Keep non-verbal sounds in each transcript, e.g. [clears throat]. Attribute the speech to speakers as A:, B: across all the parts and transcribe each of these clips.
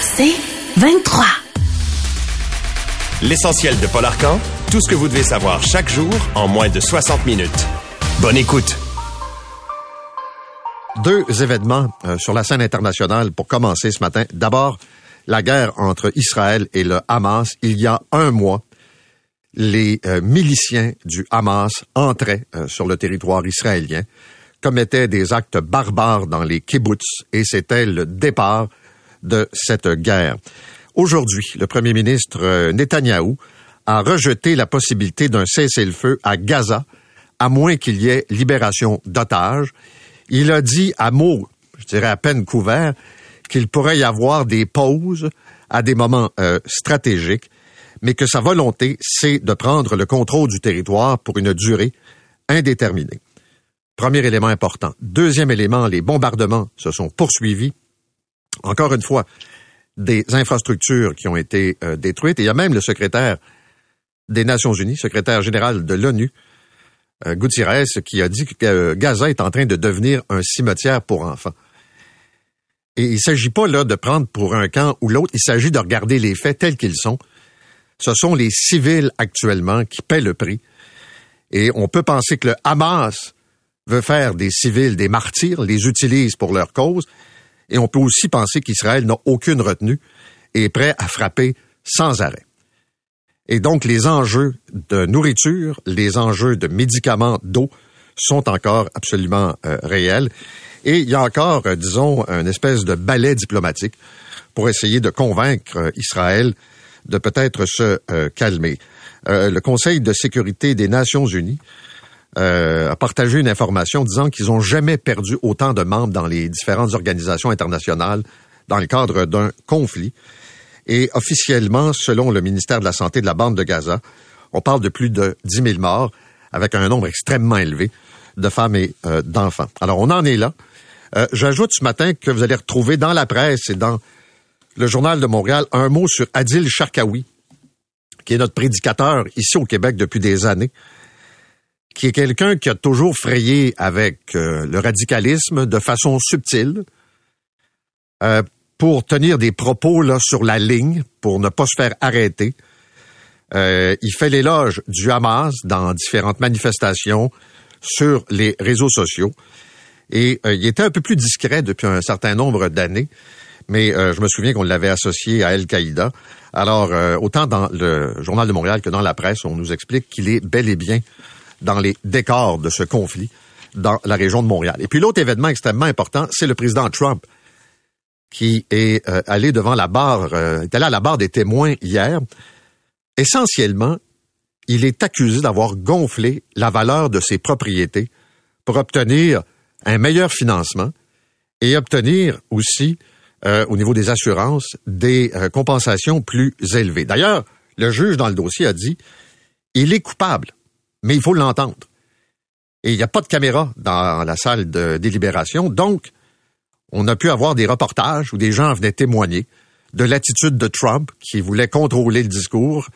A: C'est 23.
B: L'essentiel de Paul Arcan, tout ce que vous devez savoir chaque jour en moins de 60 minutes. Bonne écoute.
C: Deux événements euh, sur la scène internationale pour commencer ce matin. D'abord, la guerre entre Israël et le Hamas. Il y a un mois, les euh, miliciens du Hamas entraient euh, sur le territoire israélien, commettaient des actes barbares dans les kibbutz et c'était le départ de cette guerre. Aujourd'hui, le premier ministre euh, Netanyahou a rejeté la possibilité d'un cessez-le-feu à Gaza, à moins qu'il y ait libération d'otages. Il a dit à mots, je dirais à peine couverts, qu'il pourrait y avoir des pauses à des moments euh, stratégiques, mais que sa volonté, c'est de prendre le contrôle du territoire pour une durée indéterminée. Premier élément important. Deuxième élément, les bombardements se sont poursuivis. Encore une fois, des infrastructures qui ont été euh, détruites. Et il y a même le secrétaire des Nations Unies, secrétaire général de l'ONU, euh, Gutiérrez, qui a dit que euh, Gaza est en train de devenir un cimetière pour enfants. Et il ne s'agit pas là de prendre pour un camp ou l'autre, il s'agit de regarder les faits tels qu'ils sont. Ce sont les civils actuellement qui paient le prix. Et on peut penser que le Hamas veut faire des civils des martyrs, les utilise pour leur cause. Et on peut aussi penser qu'Israël n'a aucune retenue et est prêt à frapper sans arrêt. Et donc, les enjeux de nourriture, les enjeux de médicaments, d'eau, sont encore absolument euh, réels. Et il y a encore, euh, disons, une espèce de balai diplomatique pour essayer de convaincre euh, Israël de peut-être se calmer. Le Conseil de sécurité des Nations Unies euh, a partagé une information disant qu'ils n'ont jamais perdu autant de membres dans les différentes organisations internationales dans le cadre d'un conflit. Et officiellement, selon le ministère de la Santé de la bande de Gaza, on parle de plus de 10 000 morts, avec un nombre extrêmement élevé de femmes et euh, d'enfants. Alors, on en est là. Euh, J'ajoute ce matin que vous allez retrouver dans la presse et dans le Journal de Montréal un mot sur Adil Sharkawi, qui est notre prédicateur ici au Québec depuis des années, qui est quelqu'un qui a toujours frayé avec euh, le radicalisme de façon subtile, euh, pour tenir des propos là sur la ligne, pour ne pas se faire arrêter. Euh, il fait l'éloge du Hamas dans différentes manifestations sur les réseaux sociaux. Et il était un peu plus discret depuis un certain nombre d'années, mais je me souviens qu'on l'avait associé à Al-Qaïda. Alors, autant dans le Journal de Montréal que dans la presse, on nous explique qu'il est bel et bien dans les décors de ce conflit dans la région de Montréal. Et puis l'autre événement extrêmement important, c'est le président Trump qui est euh, allé devant la barre, euh, est allé à la barre des témoins hier. Essentiellement, il est accusé d'avoir gonflé la valeur de ses propriétés pour obtenir un meilleur financement et obtenir aussi, euh, au niveau des assurances, des euh, compensations plus élevées. D'ailleurs, le juge dans le dossier a dit, il est coupable, mais il faut l'entendre. Et il n'y a pas de caméra dans la salle de délibération, donc on a pu avoir des reportages où des gens venaient témoigner de l'attitude de Trump qui voulait contrôler le discours,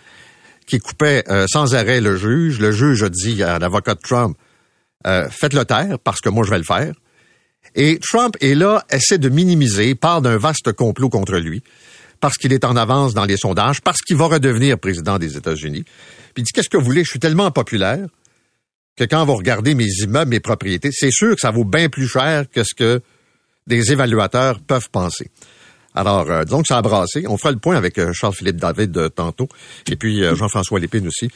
C: qui coupait euh, sans arrêt le juge. Le juge a dit à l'avocat de Trump, euh, faites-le taire parce que moi je vais le faire. Et Trump est là, essaie de minimiser, parle d'un vaste complot contre lui, parce qu'il est en avance dans les sondages, parce qu'il va redevenir président des États-Unis. Puis il dit, qu'est-ce que vous voulez, je suis tellement populaire que quand vous regardez mes immeubles, mes propriétés, c'est sûr que ça vaut bien plus cher que ce que des évaluateurs peuvent penser. Alors, euh, disons que ça a brassé. On fera le point avec euh, Charles-Philippe David euh, tantôt. Et puis euh, Jean-François Lépine aussi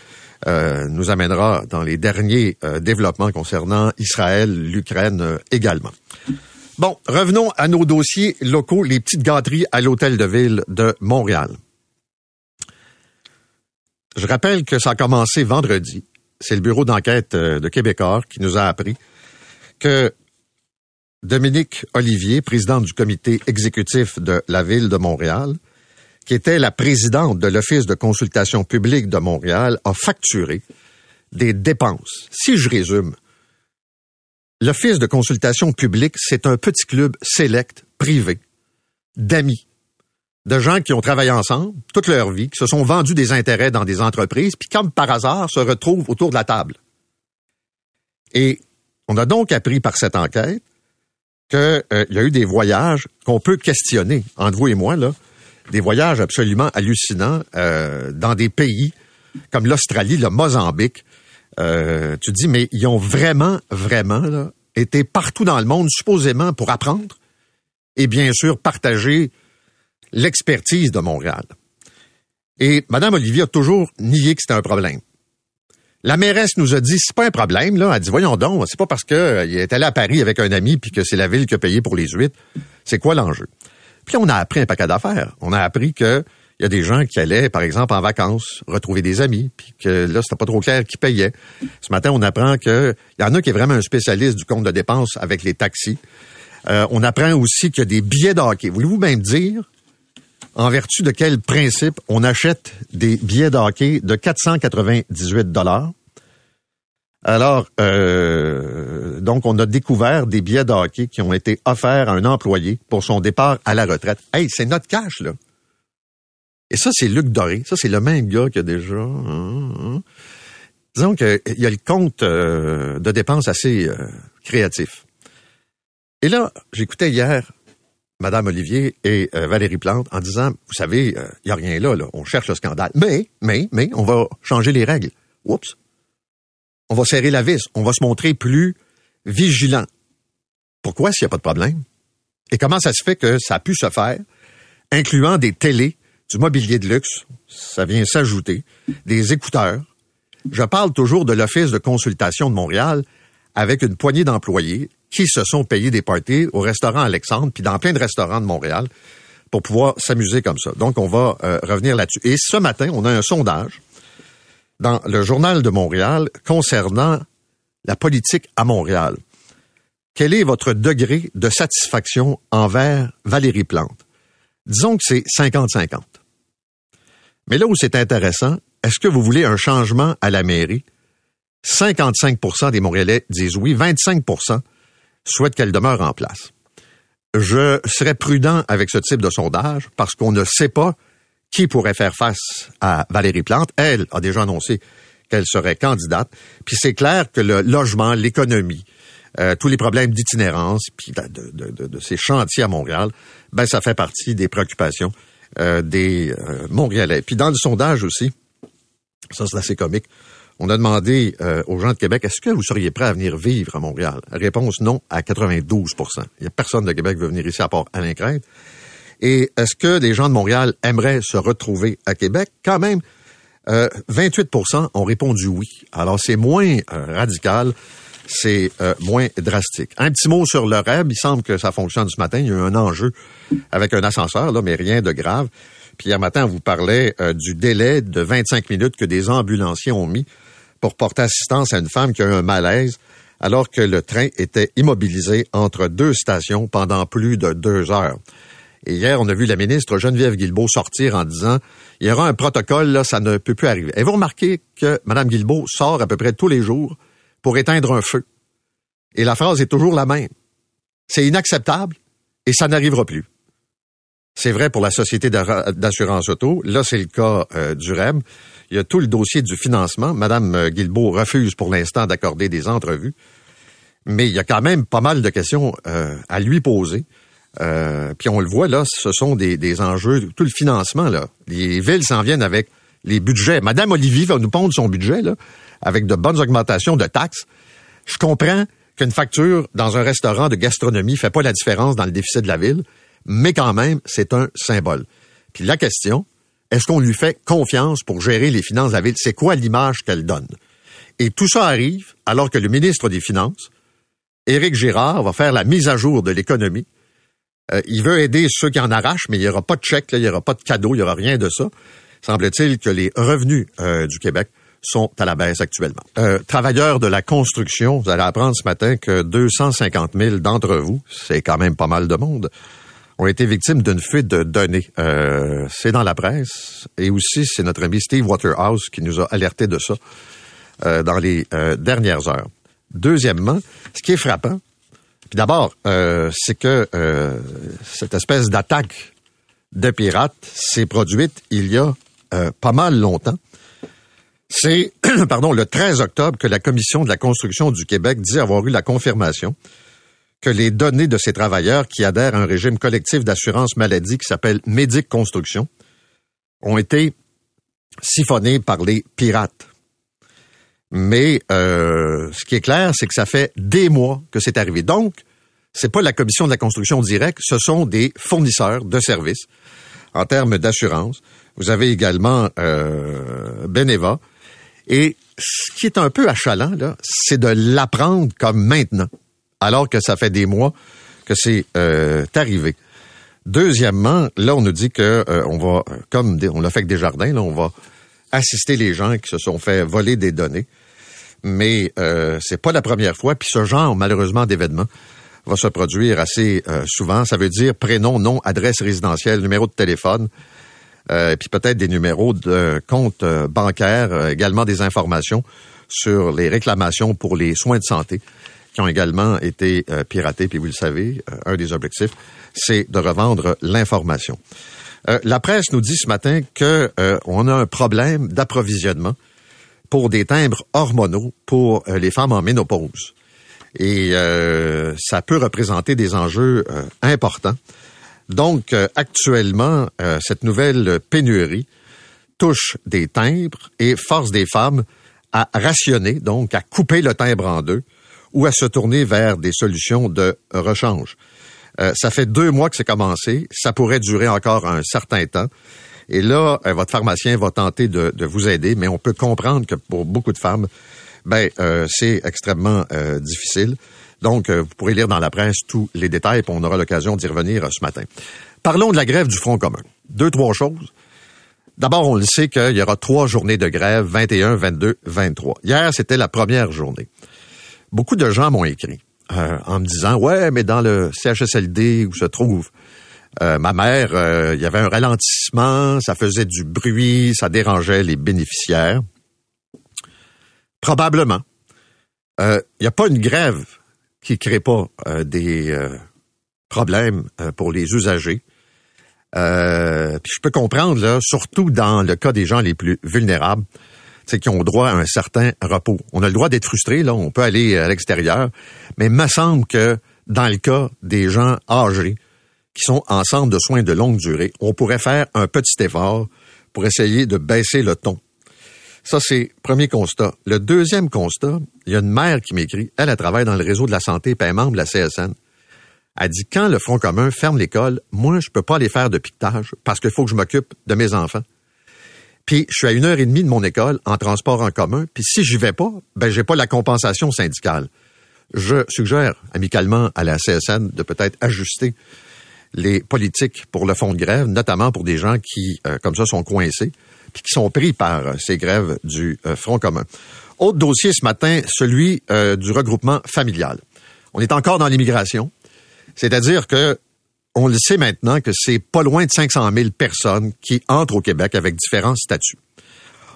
C: nous amènera dans les derniers développements concernant Israël, l'Ukraine également. Bon, revenons à nos dossiers locaux, les petites gâteries à l'hôtel de ville de Montréal. Je rappelle que ça a commencé vendredi. C'est le bureau d'enquête euh, de Québécois qui nous a appris que Dominique Olivier, présidente du comité exécutif de la ville de Montréal, qui était la présidente de l'Office de consultation publique de Montréal, a facturé des dépenses. Si je résume, l'Office de consultation publique, c'est un petit club sélect, privé, d'amis, de gens qui ont travaillé ensemble toute leur vie, qui se sont vendus des intérêts dans des entreprises, puis comme par hasard, se retrouvent autour de la table. Et on a donc appris par cette enquête qu'il euh, y a eu des voyages qu'on peut questionner, entre vous et moi, là, des voyages absolument hallucinants euh, dans des pays comme l'Australie, le Mozambique. Euh, tu dis, mais ils ont vraiment, vraiment été partout dans le monde, supposément pour apprendre et bien sûr partager l'expertise de Montréal. Et Mme Olivier a toujours nié que c'était un problème. La mairesse nous a dit, c'est pas un problème, là. Elle dit, voyons donc, c'est pas parce qu'il est allé à Paris avec un ami puis que c'est la ville qui a payé pour les huîtres. C'est quoi l'enjeu? Puis on a appris un paquet d'affaires. On a appris que il y a des gens qui allaient, par exemple, en vacances, retrouver des amis, puis que là, c'était pas trop clair qui payait. Ce matin, on apprend qu'il y en a qui est vraiment un spécialiste du compte de dépenses avec les taxis. Euh, on apprend aussi qu'il y a des billets de hockey. Voulez-vous même dire en vertu de quel principe on achète des billets de hockey de 498 dollars? Alors, euh, donc, on a découvert des billets de hockey qui ont été offerts à un employé pour son départ à la retraite. Hey, c'est notre cash, là. Et ça, c'est Luc Doré. Ça, c'est le même gars qui a déjà... Hein, hein. Disons qu'il y a le compte euh, de dépenses assez euh, créatif. Et là, j'écoutais hier Madame Olivier et euh, Valérie Plante en disant, vous savez, il euh, n'y a rien là, là, on cherche le scandale. Mais, mais, mais, on va changer les règles. Oups. On va serrer la vis. On va se montrer plus vigilant. Pourquoi s'il n'y a pas de problème? Et comment ça se fait que ça a pu se faire, incluant des télés, du mobilier de luxe, ça vient s'ajouter, des écouteurs. Je parle toujours de l'Office de consultation de Montréal avec une poignée d'employés qui se sont payés des parties au restaurant Alexandre, puis dans plein de restaurants de Montréal, pour pouvoir s'amuser comme ça. Donc, on va euh, revenir là-dessus. Et ce matin, on a un sondage dans le journal de Montréal concernant la politique à Montréal. Quel est votre degré de satisfaction envers Valérie Plante? Disons que c'est 50-50. Mais là où c'est intéressant, est-ce que vous voulez un changement à la mairie? 55% des Montréalais disent oui, 25% souhaite qu'elle demeure en place. Je serais prudent avec ce type de sondage parce qu'on ne sait pas qui pourrait faire face à Valérie Plante. Elle a déjà annoncé qu'elle serait candidate. Puis c'est clair que le logement, l'économie, euh, tous les problèmes d'itinérance, puis de, ces chantiers à Montréal, ben ça fait partie des préoccupations euh, des euh, Montréalais. Puis dans le sondage aussi, ça c'est assez comique, on a demandé euh, aux gens de Québec, est-ce que vous seriez prêts à venir vivre à Montréal? Réponse non à 92% Il y a personne de Québec qui veut venir ici à part Alain Crête. Et est-ce que les gens de Montréal aimeraient se retrouver à Québec? Quand même, 28% euh, ont répondu oui. Alors, c'est moins euh, radical, c'est moins drastique. Un petit mot sur le REB. Il semble que ça fonctionne ce matin. Il y a eu un enjeu avec un ascenseur, là, mais rien de grave. Puis hier matin, on vous parlait du délai de 25 minutes que des ambulanciers ont mis pour porter assistance à une femme qui a eu un malaise alors que le train était immobilisé entre deux stations pendant plus de deux heures. Et hier, on a vu la ministre Geneviève Guilbeault sortir en disant il y aura un protocole, là, ça ne peut plus arriver. Et vous remarquez que Mme Guilbeault sort à peu près tous les jours pour éteindre un feu. Et la phrase est toujours la même. C'est inacceptable et ça n'arrivera plus. C'est vrai pour la société d'assurance auto. Là, c'est le cas euh, du REM. Il y a tout le dossier du financement. Madame euh, Guilbeault refuse pour l'instant d'accorder des entrevues. Mais il y a quand même pas mal de questions euh, à lui poser. puis on le voit là, ce sont des, des, enjeux, tout le financement là. Les villes s'en viennent avec les budgets. Madame Olivier va nous pondre son budget là, avec de bonnes augmentations de taxes. Je comprends qu'une facture dans un restaurant de gastronomie fait pas la différence dans le déficit de la ville mais quand même, c'est un symbole. Puis la question, est-ce qu'on lui fait confiance pour gérer les finances de la ville? C'est quoi l'image qu'elle donne? Et tout ça arrive alors que le ministre des Finances, Éric Girard, va faire la mise à jour de l'économie. Euh, il veut aider ceux qui en arrachent, mais il n'y aura pas de chèque, il n'y aura pas de cadeau, il n'y aura rien de ça. Semble-t-il que les revenus euh, du Québec sont à la baisse actuellement. Euh, travailleurs de la construction, vous allez apprendre ce matin que 250 000 d'entre vous, c'est quand même pas mal de monde, ont été victimes d'une fuite de données. Euh, c'est dans la presse et aussi c'est notre ami Steve Waterhouse qui nous a alerté de ça euh, dans les euh, dernières heures. Deuxièmement, ce qui est frappant, puis d'abord, euh, c'est que euh, cette espèce d'attaque de pirates s'est produite il y a euh, pas mal longtemps. C'est, [clears throat] pardon, le 13 octobre que la Commission de la construction du Québec dit avoir eu la confirmation que les données de ces travailleurs qui adhèrent à un régime collectif d'assurance maladie qui s'appelle Médic Construction ont été siphonnées par les pirates. Mais euh, ce qui est clair, c'est que ça fait des mois que c'est arrivé. Donc, c'est pas la commission de la construction directe, ce sont des fournisseurs de services en termes d'assurance. Vous avez également euh, Beneva. Et ce qui est un peu achalant, là, c'est de l'apprendre comme maintenant, alors que ça fait des mois que c'est euh, arrivé. Deuxièmement, là, on nous dit que euh, on va, comme on l'a fait avec Desjardins, là, on va assister les gens qui se sont fait voler des données. Mais euh, c'est pas la première fois. Puis ce genre, malheureusement, d'événements va se produire assez euh, souvent. Ça veut dire prénom, nom, adresse résidentielle, numéro de téléphone, euh, puis peut-être des numéros de compte euh, bancaires, euh, également des informations sur les réclamations pour les soins de santé qui ont également été euh, piratés. Puis vous le savez, euh, un des objectifs, c'est de revendre l'information. Euh, la presse nous dit ce matin que euh, on a un problème d'approvisionnement pour des timbres hormonaux pour euh, les femmes en ménopause. Et ça peut représenter des enjeux importants. Donc, actuellement, cette nouvelle pénurie touche des timbres et force des femmes à rationner, donc à couper le timbre en deux ou à se tourner vers des solutions de rechange. Euh, ça fait deux mois que c'est commencé. Ça pourrait durer encore un certain temps. Et là, euh, votre pharmacien va tenter de, de, vous aider, mais on peut comprendre que pour beaucoup de femmes, ben euh, c'est extrêmement euh, difficile. Donc, euh, vous pourrez lire dans la presse tous les détails, puis on aura l'occasion d'y revenir ce matin. Parlons de la grève du Front commun. Deux, trois choses. D'abord, on le sait qu'il y aura trois journées de grève, 21, 22, 23. Hier, c'était la première journée. Beaucoup de gens m'ont écrit euh, en me disant, ouais, mais dans le CHSLD où se trouve euh, ma mère, euh, il y avait un ralentissement, ça faisait du bruit, ça dérangeait les bénéficiaires. Probablement. Il n'y a pas une grève qui crée pas des problèmes pour les usagers. Puis je peux comprendre, là, surtout dans le cas des gens les plus vulnérables, c'est qui ont droit à un certain repos. On a le droit d'être frustré, là, on peut aller à l'extérieur, mais il me semble que dans le cas des gens âgés qui sont en centre de soins de longue durée, on pourrait faire un petit effort pour essayer de baisser le ton. Ça, c'est premier constat. Le deuxième constat, il y a une mère qui m'écrit, elle, elle travaille dans le réseau de la santé, puis elle est membre de la CSN. Elle dit, quand le Front commun ferme l'école, moi, je peux pas aller faire de piquetage parce qu'il faut que je m'occupe de mes enfants. Puis, je suis à une heure et demie de mon école en transport en commun. Puis, si j'y vais pas, ben, j'ai pas la compensation syndicale. Je suggère amicalement à la CSN de peut-être ajuster les politiques pour le fonds de grève, notamment pour des gens qui, euh, comme ça, sont coincés, puis qui sont pris par euh, ces grèves du euh, Front commun. Autre dossier ce matin, celui euh, du regroupement familial. On est encore dans l'immigration. C'est-à-dire que on le sait maintenant que c'est pas loin de 500 000 personnes qui entrent au Québec avec différents statuts.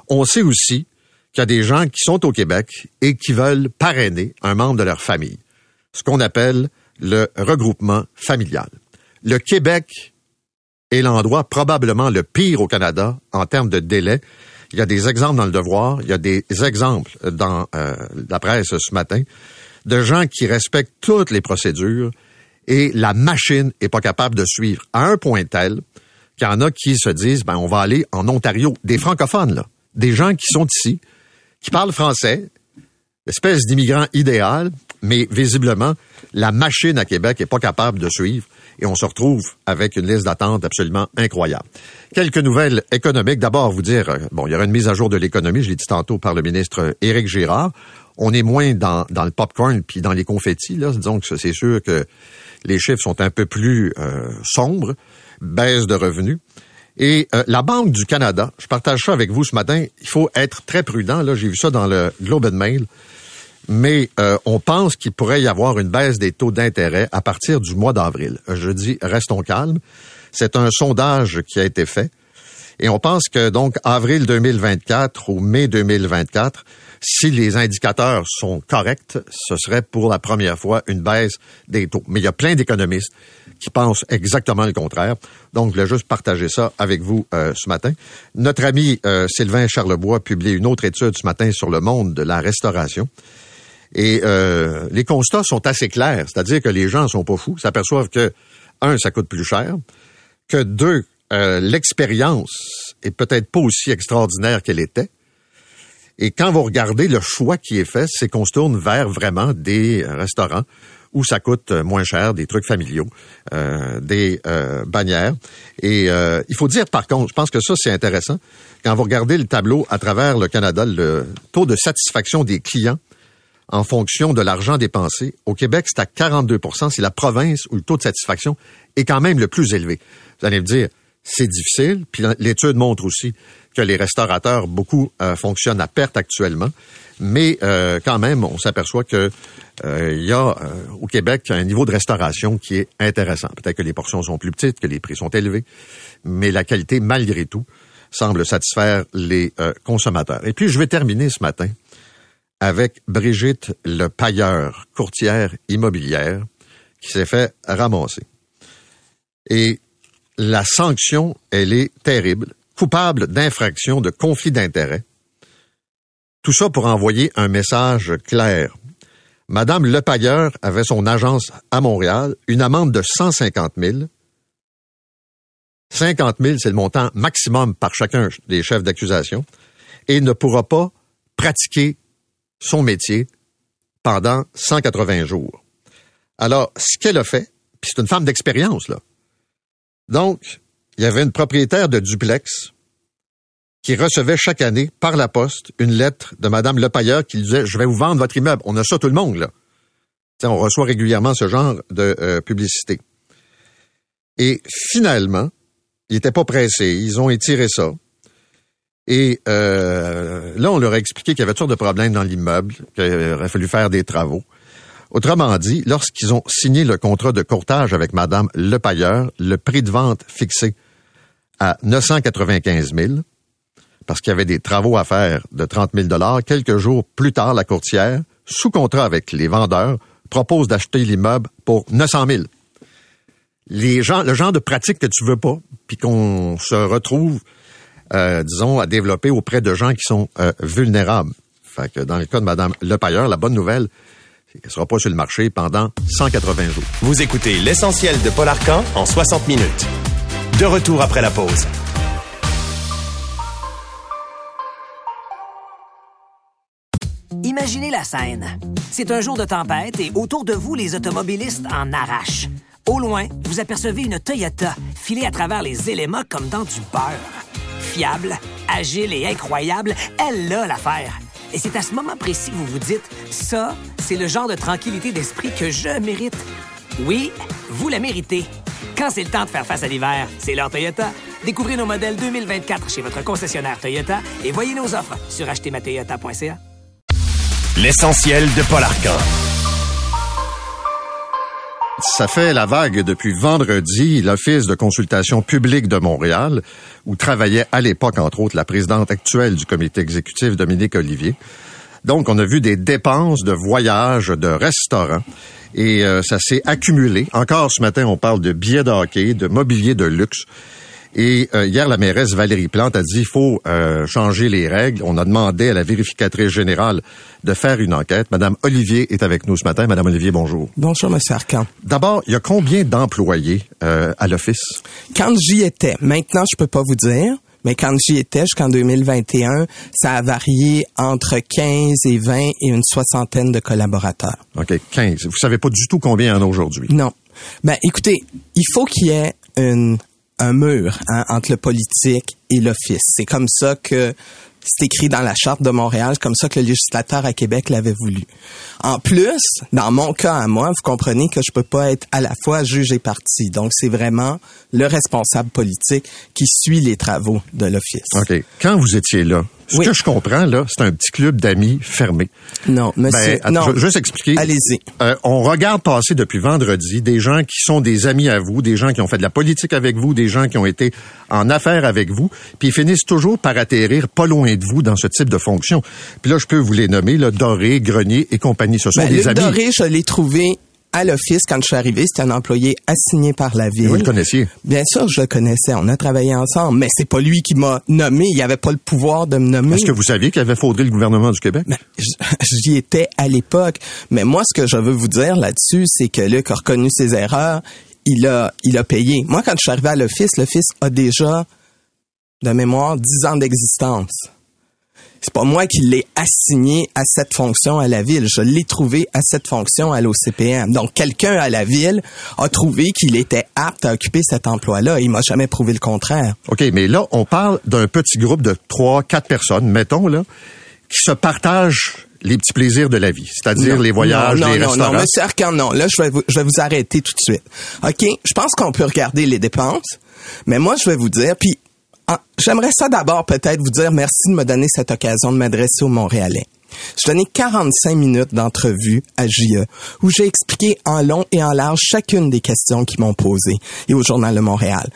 C: On sait aussi qu'il y a des gens qui sont au Québec et qui veulent parrainer un membre de leur famille, ce qu'on appelle le regroupement familial. Le Québec est l'endroit probablement le pire au Canada en termes de délai. Il y a des exemples dans le devoir, il y a des exemples dans euh, la presse ce matin de gens qui respectent toutes les procédures et la machine est pas capable de suivre à un point tel qu'il y en a qui se disent ben on va aller en Ontario, des francophones là, des gens qui sont ici, qui parlent français, espèce d'immigrant idéal, mais visiblement la machine à Québec est pas capable de suivre et on se retrouve avec une liste d'attente absolument incroyable. Quelques nouvelles économiques. D'abord, vous dire, euh, bon, il y aura une mise à jour de l'économie, je l'ai dit tantôt par le ministre Éric Girard. On est moins dans, dans le popcorn puis dans les confettis, là. Disons que c'est sûr que les chiffres sont un peu plus euh, sombres, baisse de revenus. Et euh, la Banque du Canada, je partage ça avec vous ce matin, il faut être très prudent. Là, j'ai vu ça dans le Globe and Mail. Mais euh, on pense qu'il pourrait y avoir une baisse des taux d'intérêt à partir du mois d'avril. Je dis, restons calmes. C'est un sondage qui a été fait. Et on pense que donc avril 2024 ou mai 2024, si les indicateurs sont corrects, ce serait pour la première fois une baisse des taux. Mais il y a plein d'économistes qui pensent exactement le contraire. Donc, je voulais juste partager ça avec vous euh, ce matin. Notre ami euh, Sylvain Charlebois a publié une autre étude ce matin sur le monde de la restauration. Et euh, les constats sont assez clairs, c'est-à-dire que les gens sont pas fous, s'aperçoivent que, un, ça coûte plus cher, que deux, l'expérience est peut-être pas aussi extraordinaire qu'elle était. Et quand vous regardez le choix qui est fait, c'est qu'on se tourne vers vraiment des restaurants où ça coûte euh, moins cher, des trucs familiaux, euh, des euh, bannières. Et il faut dire par contre, je pense que ça c'est intéressant, quand vous regardez le tableau à travers le Canada, le taux de satisfaction des clients en fonction de l'argent dépensé, au Québec c'est à 42% c'est la province où le taux de satisfaction est quand même le plus élevé. Vous allez me dire, c'est difficile, puis l'étude montre aussi que les restaurateurs, beaucoup fonctionnent à perte actuellement. Mais euh, quand même, on s'aperçoit que euh, il y a euh, au Québec un niveau de restauration qui est intéressant. Peut-être que les portions sont plus petites, que les prix sont élevés, mais la qualité, malgré tout, semble satisfaire les consommateurs. Et puis, je vais terminer ce matin avec Brigitte Le Pailleur, courtière immobilière, qui s'est fait ramasser. Et la sanction, elle est terrible, coupable d'infraction de conflit d'intérêts tout ça pour envoyer un message clair. Madame Lepailleur avait son agence à Montréal, une amende de 150 000. 50 000, c'est le montant maximum par chacun des chefs d'accusation, et ne pourra pas pratiquer son métier pendant 180 jours. Alors, ce qu'elle a fait, puis c'est une femme d'expérience, là. Donc, il y avait une propriétaire de duplex qui recevait chaque année par la poste une lettre de Madame Lepailleur qui disait Je vais vous vendre votre immeuble. On a ça tout le monde, là. on reçoit régulièrement ce genre de euh, publicité. Et finalement, ils n'étaient pas pressés. Ils ont étiré ça. Et euh, là, on leur a expliqué qu'il y avait sortes de problèmes dans l'immeuble, qu'il aurait fallu faire des travaux. Autrement dit, lorsqu'ils ont signé le contrat de courtage avec Madame Lepailleur, le prix de vente fixé à 995 000, parce qu'il y avait des travaux à faire de 30 000 Quelques jours plus tard, la courtière, sous contrat avec les vendeurs, propose d'acheter l'immeuble pour 900 000. Les gens, le genre de pratique que tu veux pas, puis qu'on se retrouve, euh, disons, à développer auprès de gens qui sont euh, vulnérables. Fait que dans le cas de Mme Lepailleur, la bonne nouvelle, c'est qu'elle sera pas sur le marché pendant 180 jours.
B: Vous écoutez l'essentiel de Paul Arcan en 60 minutes. De retour après la pause.
D: Imaginez la scène. C'est un jour de tempête et autour de vous, les automobilistes en arrachent. Au loin, vous apercevez une Toyota filée à travers les éléments comme dans du beurre. Fiable, agile et incroyable, elle a l'affaire. Et c'est à ce moment précis que vous vous dites, ça, c'est le genre de tranquillité d'esprit que je mérite. Oui, vous la méritez. Quand c'est le temps de faire face à l'hiver, c'est l'heure Toyota. Découvrez nos modèles 2024 chez votre concessionnaire Toyota et voyez nos offres sur achetermatoyota.ca.
B: L'essentiel de Paul.
C: Ça fait la vague depuis vendredi, l'Office de consultation publique de Montréal, où travaillait à l'époque, entre autres, la présidente actuelle du comité exécutif, Dominique Olivier. Donc, on a vu des dépenses de voyages, de restaurants, et euh, ça s'est accumulé. Encore ce matin, on parle de billets de de mobilier de luxe. Et euh, hier, la mairesse Valérie Plante a dit il faut euh, changer les règles. On a demandé à la vérificatrice générale de faire une enquête. Madame Olivier est avec nous ce matin. Madame Olivier, bonjour.
E: Bonjour, Monsieur Arcan.
C: D'abord, il y a combien d'employés euh, à l'office?
E: Quand j'y étais, maintenant je peux pas vous dire. Mais quand j'y étais jusqu'en 2021, ça a varié entre 15 et 20 et une soixantaine de collaborateurs.
C: OK, 15. Vous savez pas du tout combien il y en a aujourd'hui?
E: Non. Ben, écoutez, il faut qu'il y ait une un mur hein, entre le politique et l'office. C'est comme ça que c'est écrit dans la charte de Montréal, comme ça que le législateur à Québec l'avait voulu. En plus, dans mon cas à moi, vous comprenez que je peux pas être à la fois juge et parti. Donc c'est vraiment le responsable politique qui suit les travaux de l'office.
C: OK. Quand vous étiez là, ce
E: Oui.
C: que je comprends, là, c'est un petit club d'amis fermé.
E: Non, monsieur,
C: Ben,
E: non.
C: je vais juste expliquer.
E: Allez-y.
C: Euh, on regarde passer depuis vendredi des gens qui sont des amis à vous, des gens qui ont fait de la politique avec vous, des gens qui ont été en affaires avec vous, puis ils finissent toujours par atterrir pas loin de vous dans ce type de fonction. Puis là, je peux vous les nommer, là, Doré, Grenier et compagnie. Ce sont
E: Ben,
C: des
E: Luc
C: amis.
E: Doré, je l'ai trouvé à l'office quand je suis arrivé. C'était un employé assigné par la ville.
C: Vous le connaissiez?
E: Bien sûr, je le connaissais. On a travaillé ensemble, mais c'est pas lui qui m'a nommé. Il avait pas le pouvoir de me nommer.
C: Est-ce que vous saviez qu'il avait faudré le gouvernement du Québec?
E: Ben, [laughs] J'y étais à l'époque. Mais moi, ce que je veux vous dire là-dessus, c'est que Luc a reconnu ses erreurs. Il a, il a payé. Moi, quand je suis arrivé à l'office, l'office a déjà, de mémoire, 10 ans d'existence. C'est pas moi qui l'ai assigné à cette fonction à la ville. Je l'ai trouvé à cette fonction à l'OCPM. Donc, quelqu'un à la ville a trouvé qu'il était apte à occuper cet emploi-là. Il m'a jamais prouvé le contraire.
C: OK, mais là, on parle d'un petit groupe de trois, quatre personnes, mettons, là, qui se partagent les petits plaisirs de la vie, c'est-à-dire
E: Non,
C: les voyages,
E: non,
C: les
E: non,
C: restaurants.
E: Non, Monsieur Arcan, non. Là, je vais, vous, je vais vous arrêter tout de suite. OK? Je pense qu'on peut regarder les dépenses, mais moi, je vais vous dire, puis j'aimerais ça d'abord peut-être vous dire merci de me donner cette occasion de m'adresser aux Montréalais. J'ai donné 45 minutes d'entrevue à JE où j'ai expliqué en long et en large chacune des questions qu'ils m'ont posées et au Journal de Montréal.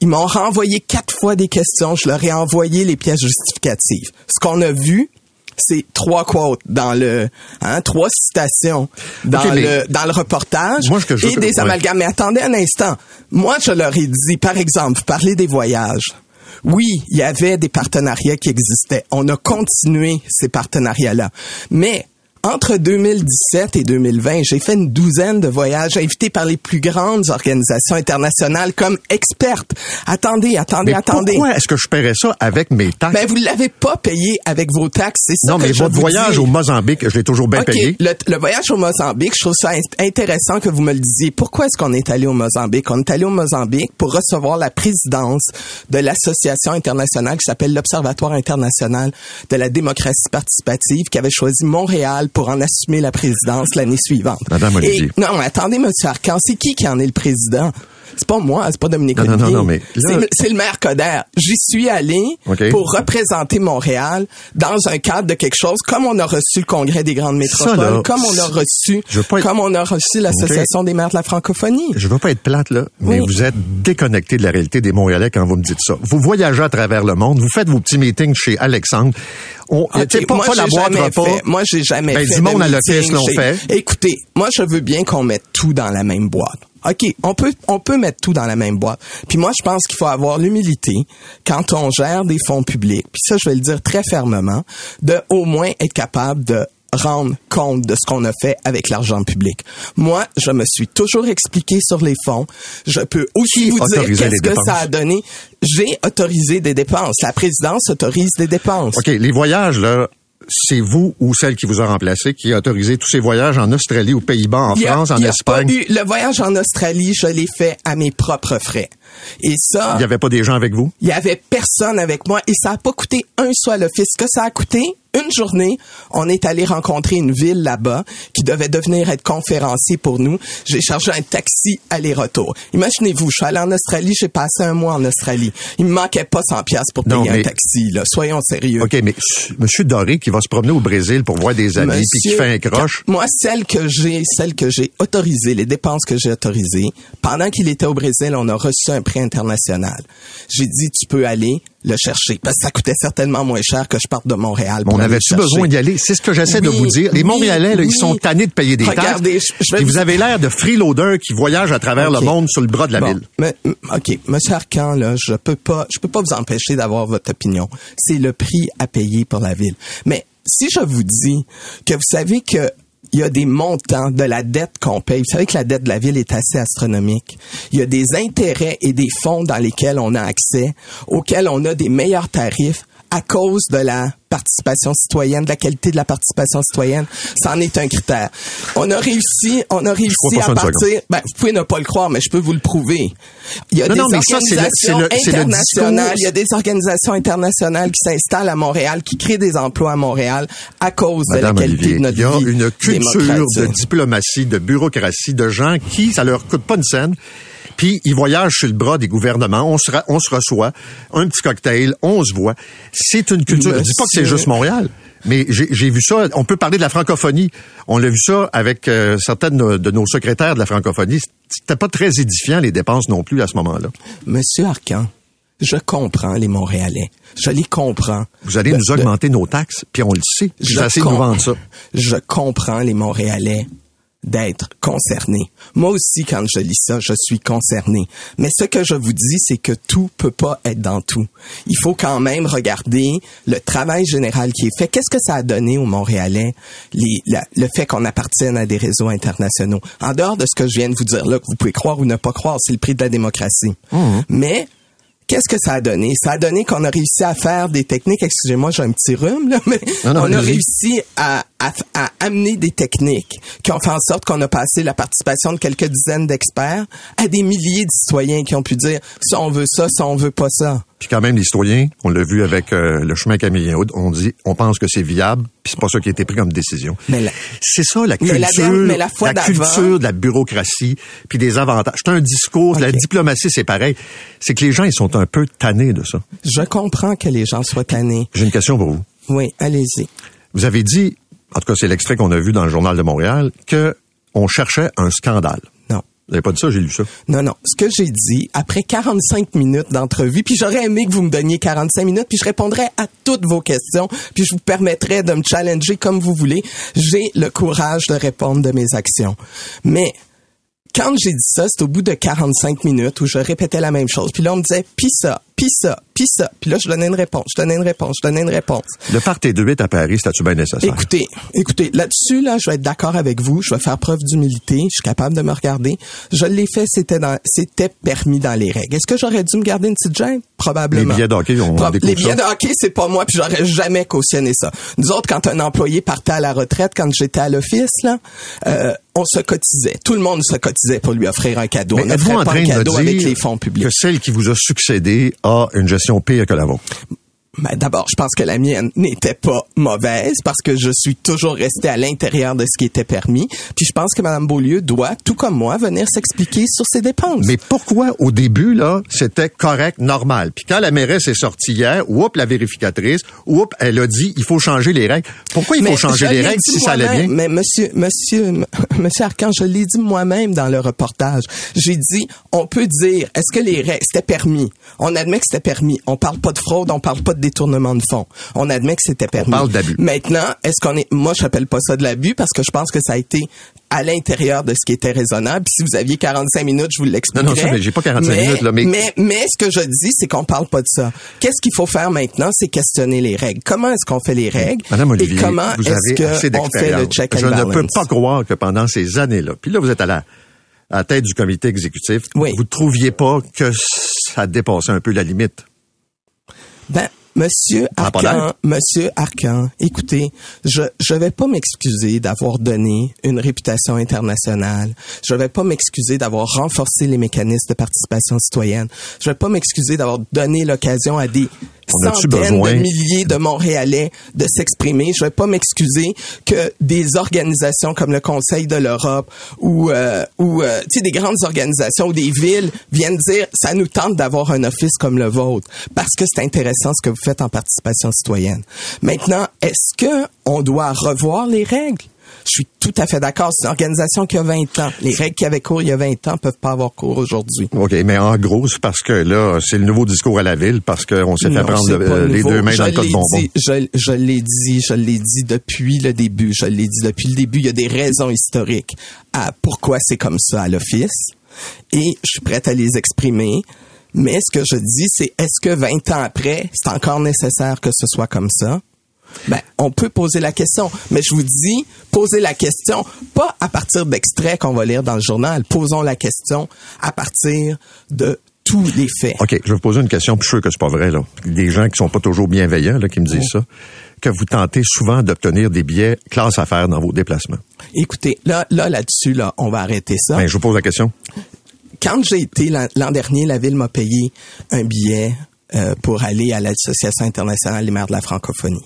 E: Ils m'ont renvoyé quatre fois des questions, je leur ai envoyé les pièces justificatives. Ce qu'on a vu, c'est trois quotes dans le, hein, trois citations dans le dans le reportage
C: Moi, je
E: et des
C: ouais.
E: amalgames. Mais attendez un instant. Moi, je leur ai dit, par exemple, vous parlez des voyages. Oui, il y avait des partenariats qui existaient. On a continué ces partenariats-là. Mais entre 2017 et 2020, j'ai fait une douzaine de voyages invités par les plus grandes organisations internationales comme expertes. Attendez, attendez,
C: Mais
E: attendez.
C: pourquoi est-ce que je paierais ça avec mes taxes?
E: Ben, vous l'avez pas payé avec vos taxes, c'est ça
C: non,
E: que
C: mais
E: je
C: votre
E: vous
C: voyage
E: dis.
C: au Mozambique, je l'ai toujours bien payé.
E: Le, le voyage au Mozambique, je trouve ça int- intéressant que vous me le disiez. Pourquoi est-ce qu'on est allé au Mozambique? On est allé au Mozambique pour recevoir la présidence de l'association internationale qui s'appelle l'Observatoire international de la démocratie participative qui avait choisi Montréal pour en assumer la présidence l'année suivante.
C: Madame Olivier.
E: Et- non, attendez, Monsieur Arcan, c'est qui qui en est le président? C'est pas moi, c'est pas Dominique
C: Non, non,
E: Olivier.
C: non, non, mais là-
E: C'est- le maire Coder. J'y suis allé
C: OK.
E: pour représenter Montréal dans un cadre de quelque chose comme on a reçu le Congrès des grandes métropoles,
C: Ça, là,
E: comme on a reçu,
C: je être-
E: comme on a reçu l'Association des maires de la francophonie.
C: Je veux pas être plate, là, mais
E: Oui.
C: vous êtes déconnecté de la réalité des Montréalais quand vous me dites ça. Vous voyagez à travers le monde, vous faites vos petits meetings chez Alexandre. On,
E: Ok,
C: tu sais, pas,
E: moi,
C: pas la boîte repas.
E: fait. Moi, j'ai jamais
C: Ben,
E: fait.
C: du
E: de
C: monde à
E: chez-
C: fait.
E: Écoutez, moi, je veux bien qu'on mette tout dans la même boîte. OK, on peut, on peut mettre tout dans la même boîte. Puis moi, je pense qu'il faut avoir l'humilité quand on gère des fonds publics. Puis ça, je vais le dire très fermement, de au moins être capable de rendre compte de ce qu'on a fait avec l'argent public. Moi, je me suis toujours expliqué sur les fonds. Je peux aussi
C: Qui
E: vous dire qu'est-ce que ça a donné. J'ai autorisé des dépenses. La présidence autorise des dépenses.
C: OK, les voyages, là, c'est vous ou celle qui vous a remplacé qui a autorisé tous ces voyages en Australie, aux Pays-Bas, en
E: a-
C: France, en Espagne.
E: pas eu- le voyage en Australie, je l'ai fait à mes propres frais. Et ça,
C: Il n'y avait pas des gens avec vous?
E: il y avait personne avec moi et ça a pas coûté un sou à l'office. Ce que ça a coûté, une journée, on est allé rencontrer une ville là-bas qui devait devenir être conférencier pour nous. J'ai chargé un taxi aller-retour. Imaginez-vous, je suis allé en Australie, j'ai passé un mois en Australie. Il me manquait pas 100 pièces pour
C: Non,
E: payer
C: mais-
E: un taxi, là. Soyons sérieux.
C: OK, mais Monsieur Doré qui va se promener au Brésil pour voir des amis puis qui fait un croche.
E: Moi, celle que j'ai, celle que j'ai autorisée, les dépenses que j'ai autorisées, pendant qu'il était au Brésil, on a reçu un prêt international. J'ai dit, tu peux aller le chercher. Parce que ça coûtait certainement moins cher que je parte de Montréal. pour
C: On avait-tu besoin d'y aller? C'est ce que j'essaie de vous dire. Les
E: oui,
C: Montréalais, là, ils sont tannés de payer des
E: Regardez,
C: taxes.
E: je- je vous-
C: avez l'air de freeloaders qui voyagent à travers le monde sur le bras de la
E: Bon,
C: ville.
E: mais, OK, Monsieur Arcan, là, je peux pas, je peux pas vous empêcher d'avoir votre opinion. C'est le prix à payer pour la ville. Mais si je vous dis que vous savez que il y a des montants de la dette qu'on paye. Vous savez que la dette de la ville est assez astronomique. Il y a des intérêts et des fonds dans lesquels on a accès, auxquels on a des meilleurs tarifs à cause de la participation citoyenne, de la qualité de la participation citoyenne. Ça en est un critère. On a réussi, on a réussi
C: ça
E: à partir, ben, vous pouvez ne pas le croire, mais je peux vous le prouver. Il y a
C: Non,
E: des
C: non, ça, le-
E: organisations
C: le
E: internationales, il y a des organisations internationales qui s'installent à Montréal, qui créent des emplois à Montréal à cause
C: Madame
E: de la qualité
C: Olivier,
E: de notre
C: il y a
E: vie
C: une culture de diplomatie, de bureaucratie, de gens qui, ça leur coûte pas une scène. Puis ils voyagent sur le bras des gouvernements, on se, on se reçoit, un petit cocktail, on se voit. C'est une culture. Je dis pas que c'est juste Montréal, mais j'ai vu ça. On peut parler de la francophonie. On l'a vu ça avec euh, certaines de, de nos secrétaires de la francophonie. C'était pas très édifiant les dépenses non plus à ce moment-là.
E: Monsieur Arcan, je comprends les Montréalais. Je les comprends.
C: Vous allez
E: De-
C: nous
E: de-
C: augmenter nos taxes, puis on le sait. Puis
E: je
C: de nous
E: com-
C: vendre ça.
E: Je comprends les Montréalais d'être concernés. Moi aussi, quand je lis ça, je suis concerné. Mais ce que je vous dis, c'est que tout peut pas être dans tout. Il faut quand même regarder le travail général qui est fait. Qu'est-ce que ça a donné aux Montréalais, les, la- le fait qu'on appartienne à des réseaux internationaux? En dehors de ce que je viens de vous dire là, que vous pouvez croire ou ne pas croire, c'est le prix de la démocratie. Mais Qu'est-ce que ça a donné? Ça a donné qu'on a réussi à faire des techniques, excusez-moi, j'ai un petit rhume, là, mais
C: Non, non,
E: on a réussi à, à, à amener des techniques qui ont fait en sorte qu'on a passé la participation de quelques dizaines d'experts à des milliers de citoyens qui ont pu dire ça on veut ça, ça on veut pas ça.
C: Puis quand même, les citoyens, on l'a vu avec euh, le chemin Camillien Aude, on dit, on pense que c'est viable, puis c'est pas ça qui a été pris comme décision.
E: Mais la-
C: c'est ça la
E: Mais
C: culture,
E: la dernière- mais la fois d'avant-
C: culture de la bureaucratie, puis des avantages. C'est un discours, la diplomatie, c'est pareil. C'est que les gens, ils sont un peu tannés de ça.
E: Je comprends que les gens soient tannés.
C: J'ai une question pour vous.
E: Oui, allez-y.
C: Vous avez dit, en tout cas, c'est l'extrait qu'on a vu dans le journal de Montréal, que on cherchait un scandale.
E: Non.
C: Vous n'avez pas dit ça, j'ai lu ça.
E: Non, non. Ce que j'ai dit, après 45 minutes d'entrevue, puis j'aurais aimé que vous me donniez 45 minutes, puis je répondrais à toutes vos questions, puis je vous permettrais de me challenger comme vous voulez. J'ai le courage de répondre de mes actions. Mais quand j'ai dit ça, c'est au bout de 45 minutes où je répétais la même chose. Puis là, on me disait, pis ça, pis ça, pis ça. Puis là, je donnais une réponse, je donnais une réponse, je donnais une réponse.
C: Le party de 8 à Paris, c'était-tu bien nécessaire?
E: Écoutez, écoutez, là-dessus, là, je vais être d'accord avec vous. Je vais faire preuve d'humilité. Je suis capable de me regarder. Je l'ai fait, c'était dans, c'était permis dans les règles. Est-ce que j'aurais dû me garder une petite gêne? Probablement.
C: Les billets de hockey, on
E: Les billets
C: ça.
E: de hockey, c'est pas moi, puis j'aurais jamais cautionné ça. Nous autres, quand un employé partait à la retraite, quand j'étais à l'office, là, euh, on se cotisait. Tout le monde se cotisait pour lui offrir un cadeau.
C: Mais
E: on
C: êtes-vous
E: n'offrait
C: en
E: pas
C: train
E: un
C: de
E: cadeau avec les fonds publics.
C: que celle qui vous a succédé a une gestion pire que la vôtre?
E: Ben, d'abord, je pense que la mienne n'était pas mauvaise parce que je suis toujours resté à l'intérieur de ce qui était permis. Puis je pense que Mme Beaulieu doit, tout comme moi, venir s'expliquer sur ses dépenses.
C: Mais pourquoi au début, là, c'était correct, normal? Puis quand la mairesse est sortie hier, oups, la vérificatrice, oups, elle a dit, il faut changer les règles. Pourquoi il faut changer les règles si ça allait bien?
E: Mais monsieur, monsieur, [laughs] monsieur Arcan, je l'ai dit moi-même dans le reportage. J'ai dit, on peut dire, est-ce que les règles, c'était permis? On admet que c'était permis. On parle pas de fraude, on parle pas de détournement de fonds. On admet que c'était permis.
C: parle d'abus.
E: Maintenant, est-ce qu'on est, moi, je n'appelle pas ça de l'abus parce que je pense que ça a été à l'intérieur de ce qui était raisonnable. Puis si vous aviez 45 minutes, je vous l'expliquerai.
C: Non, non, ça, mais j'ai pas 45
E: Mais-
C: minutes, là, mais-
E: mais mais ce que je dis, c'est qu'on parle pas de ça. Qu'est-ce qu'il faut faire maintenant, c'est questionner les règles. Comment est-ce qu'on fait les règles
C: Madame Olivier,
E: et comment est-ce qu'on fait le check and
C: Je ne peux pas croire que pendant ces années-là, puis là, vous êtes à la, à la tête du comité exécutif,
E: Oui.
C: vous ne trouviez pas que ça dépassait un peu la limite?
E: Ben, Monsieur Arcan. Monsieur Arcan, écoutez, je je vais pas m'excuser d'avoir donné une réputation internationale. Je vais pas m'excuser d'avoir renforcé les mécanismes de participation citoyenne. Je vais pas m'excuser d'avoir donné l'occasion à des
C: On
E: centaines
C: besoin-
E: de milliers de Montréalais de s'exprimer. Je vais pas m'excuser que des organisations comme le Conseil de l'Europe ou euh, ou euh, tu sais des grandes organisations ou des villes viennent dire ça nous tente d'avoir un office comme le vôtre parce que c'est intéressant ce que vous faites en participation citoyenne. Maintenant, est-ce que on doit revoir les règles? Suis tout à fait d'accord. C'est une organisation qui a 20 ans. Les règles qui avaient cours il y a 20 ans peuvent pas avoir cours aujourd'hui.
C: OK, mais en gros, c'est parce que là, c'est le nouveau discours à la ville, parce qu'on s'est fait prendre le-
E: pas
C: les deux mains dans
E: Je
C: le tas de bonbons.
E: dit, je, je l'ai dit, je l'ai dit depuis le début. Je l'ai dit depuis le début. Il y a des raisons historiques à pourquoi c'est comme ça à l'office. Et je suis prête à les exprimer. Mais ce que je dis, c'est est-ce que 20 ans après, c'est encore nécessaire que ce soit comme ça? Ben, on peut poser la question, mais je vous dis, posez la question pas à partir d'extraits qu'on va lire dans le journal. Posons la question à partir de tous les faits.
C: OK, je vais vous poser une question, puis je suis sûr que c'est pas vrai, là. Des gens qui sont pas toujours bienveillants, là, qui me disent ça. Que vous tentez souvent d'obtenir des billets classe affaires dans vos déplacements.
E: Écoutez, là, là, là-dessus, là, on va arrêter ça.
C: Ben, je vous pose la question.
E: Quand j'ai été l'an l'an dernier, la ville m'a payé un billet euh, pour aller à l'Association internationale des maires de la francophonie.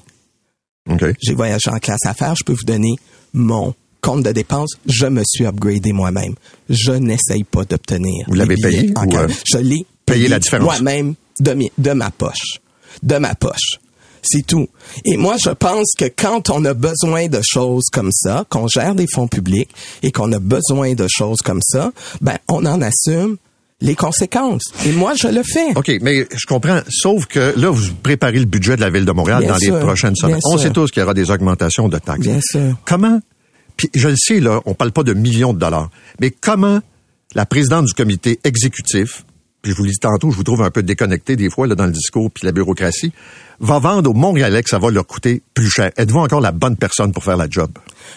C: OK.
E: J'ai voyagé en classe affaires. Je peux vous donner mon compte de dépenses. Je me suis upgradé moi-même. Je n'essaye pas d'obtenir.
C: Vous l'avez payé
E: en
C: ou, euh,
E: Je l'ai
C: payé la différence?
E: moi-même de, de ma poche. De ma poche. C'est tout. Et moi, je pense que quand on a besoin de choses comme ça, qu'on gère des fonds publics et qu'on a besoin de choses comme ça, ben, on en assume les conséquences. Et moi, je le fais.
C: OK, mais je comprends. Sauf que là, vous préparez le budget de la Ville de Montréal
E: Bien
C: dans
E: sûr,
C: les prochaines semaines. On
E: sûr.
C: sait tous qu'il y aura des augmentations de taxes.
E: Bien sûr.
C: Comment, puis je le sais, là, on parle pas de millions de dollars, mais comment la présidente du comité exécutif, puis je vous le dis tantôt, je vous trouve un peu déconnecté des fois là, dans le discours puis la bureaucratie, va vendre aux Montréalais que ça va leur coûter plus cher. Êtes-vous encore la bonne personne pour faire la job?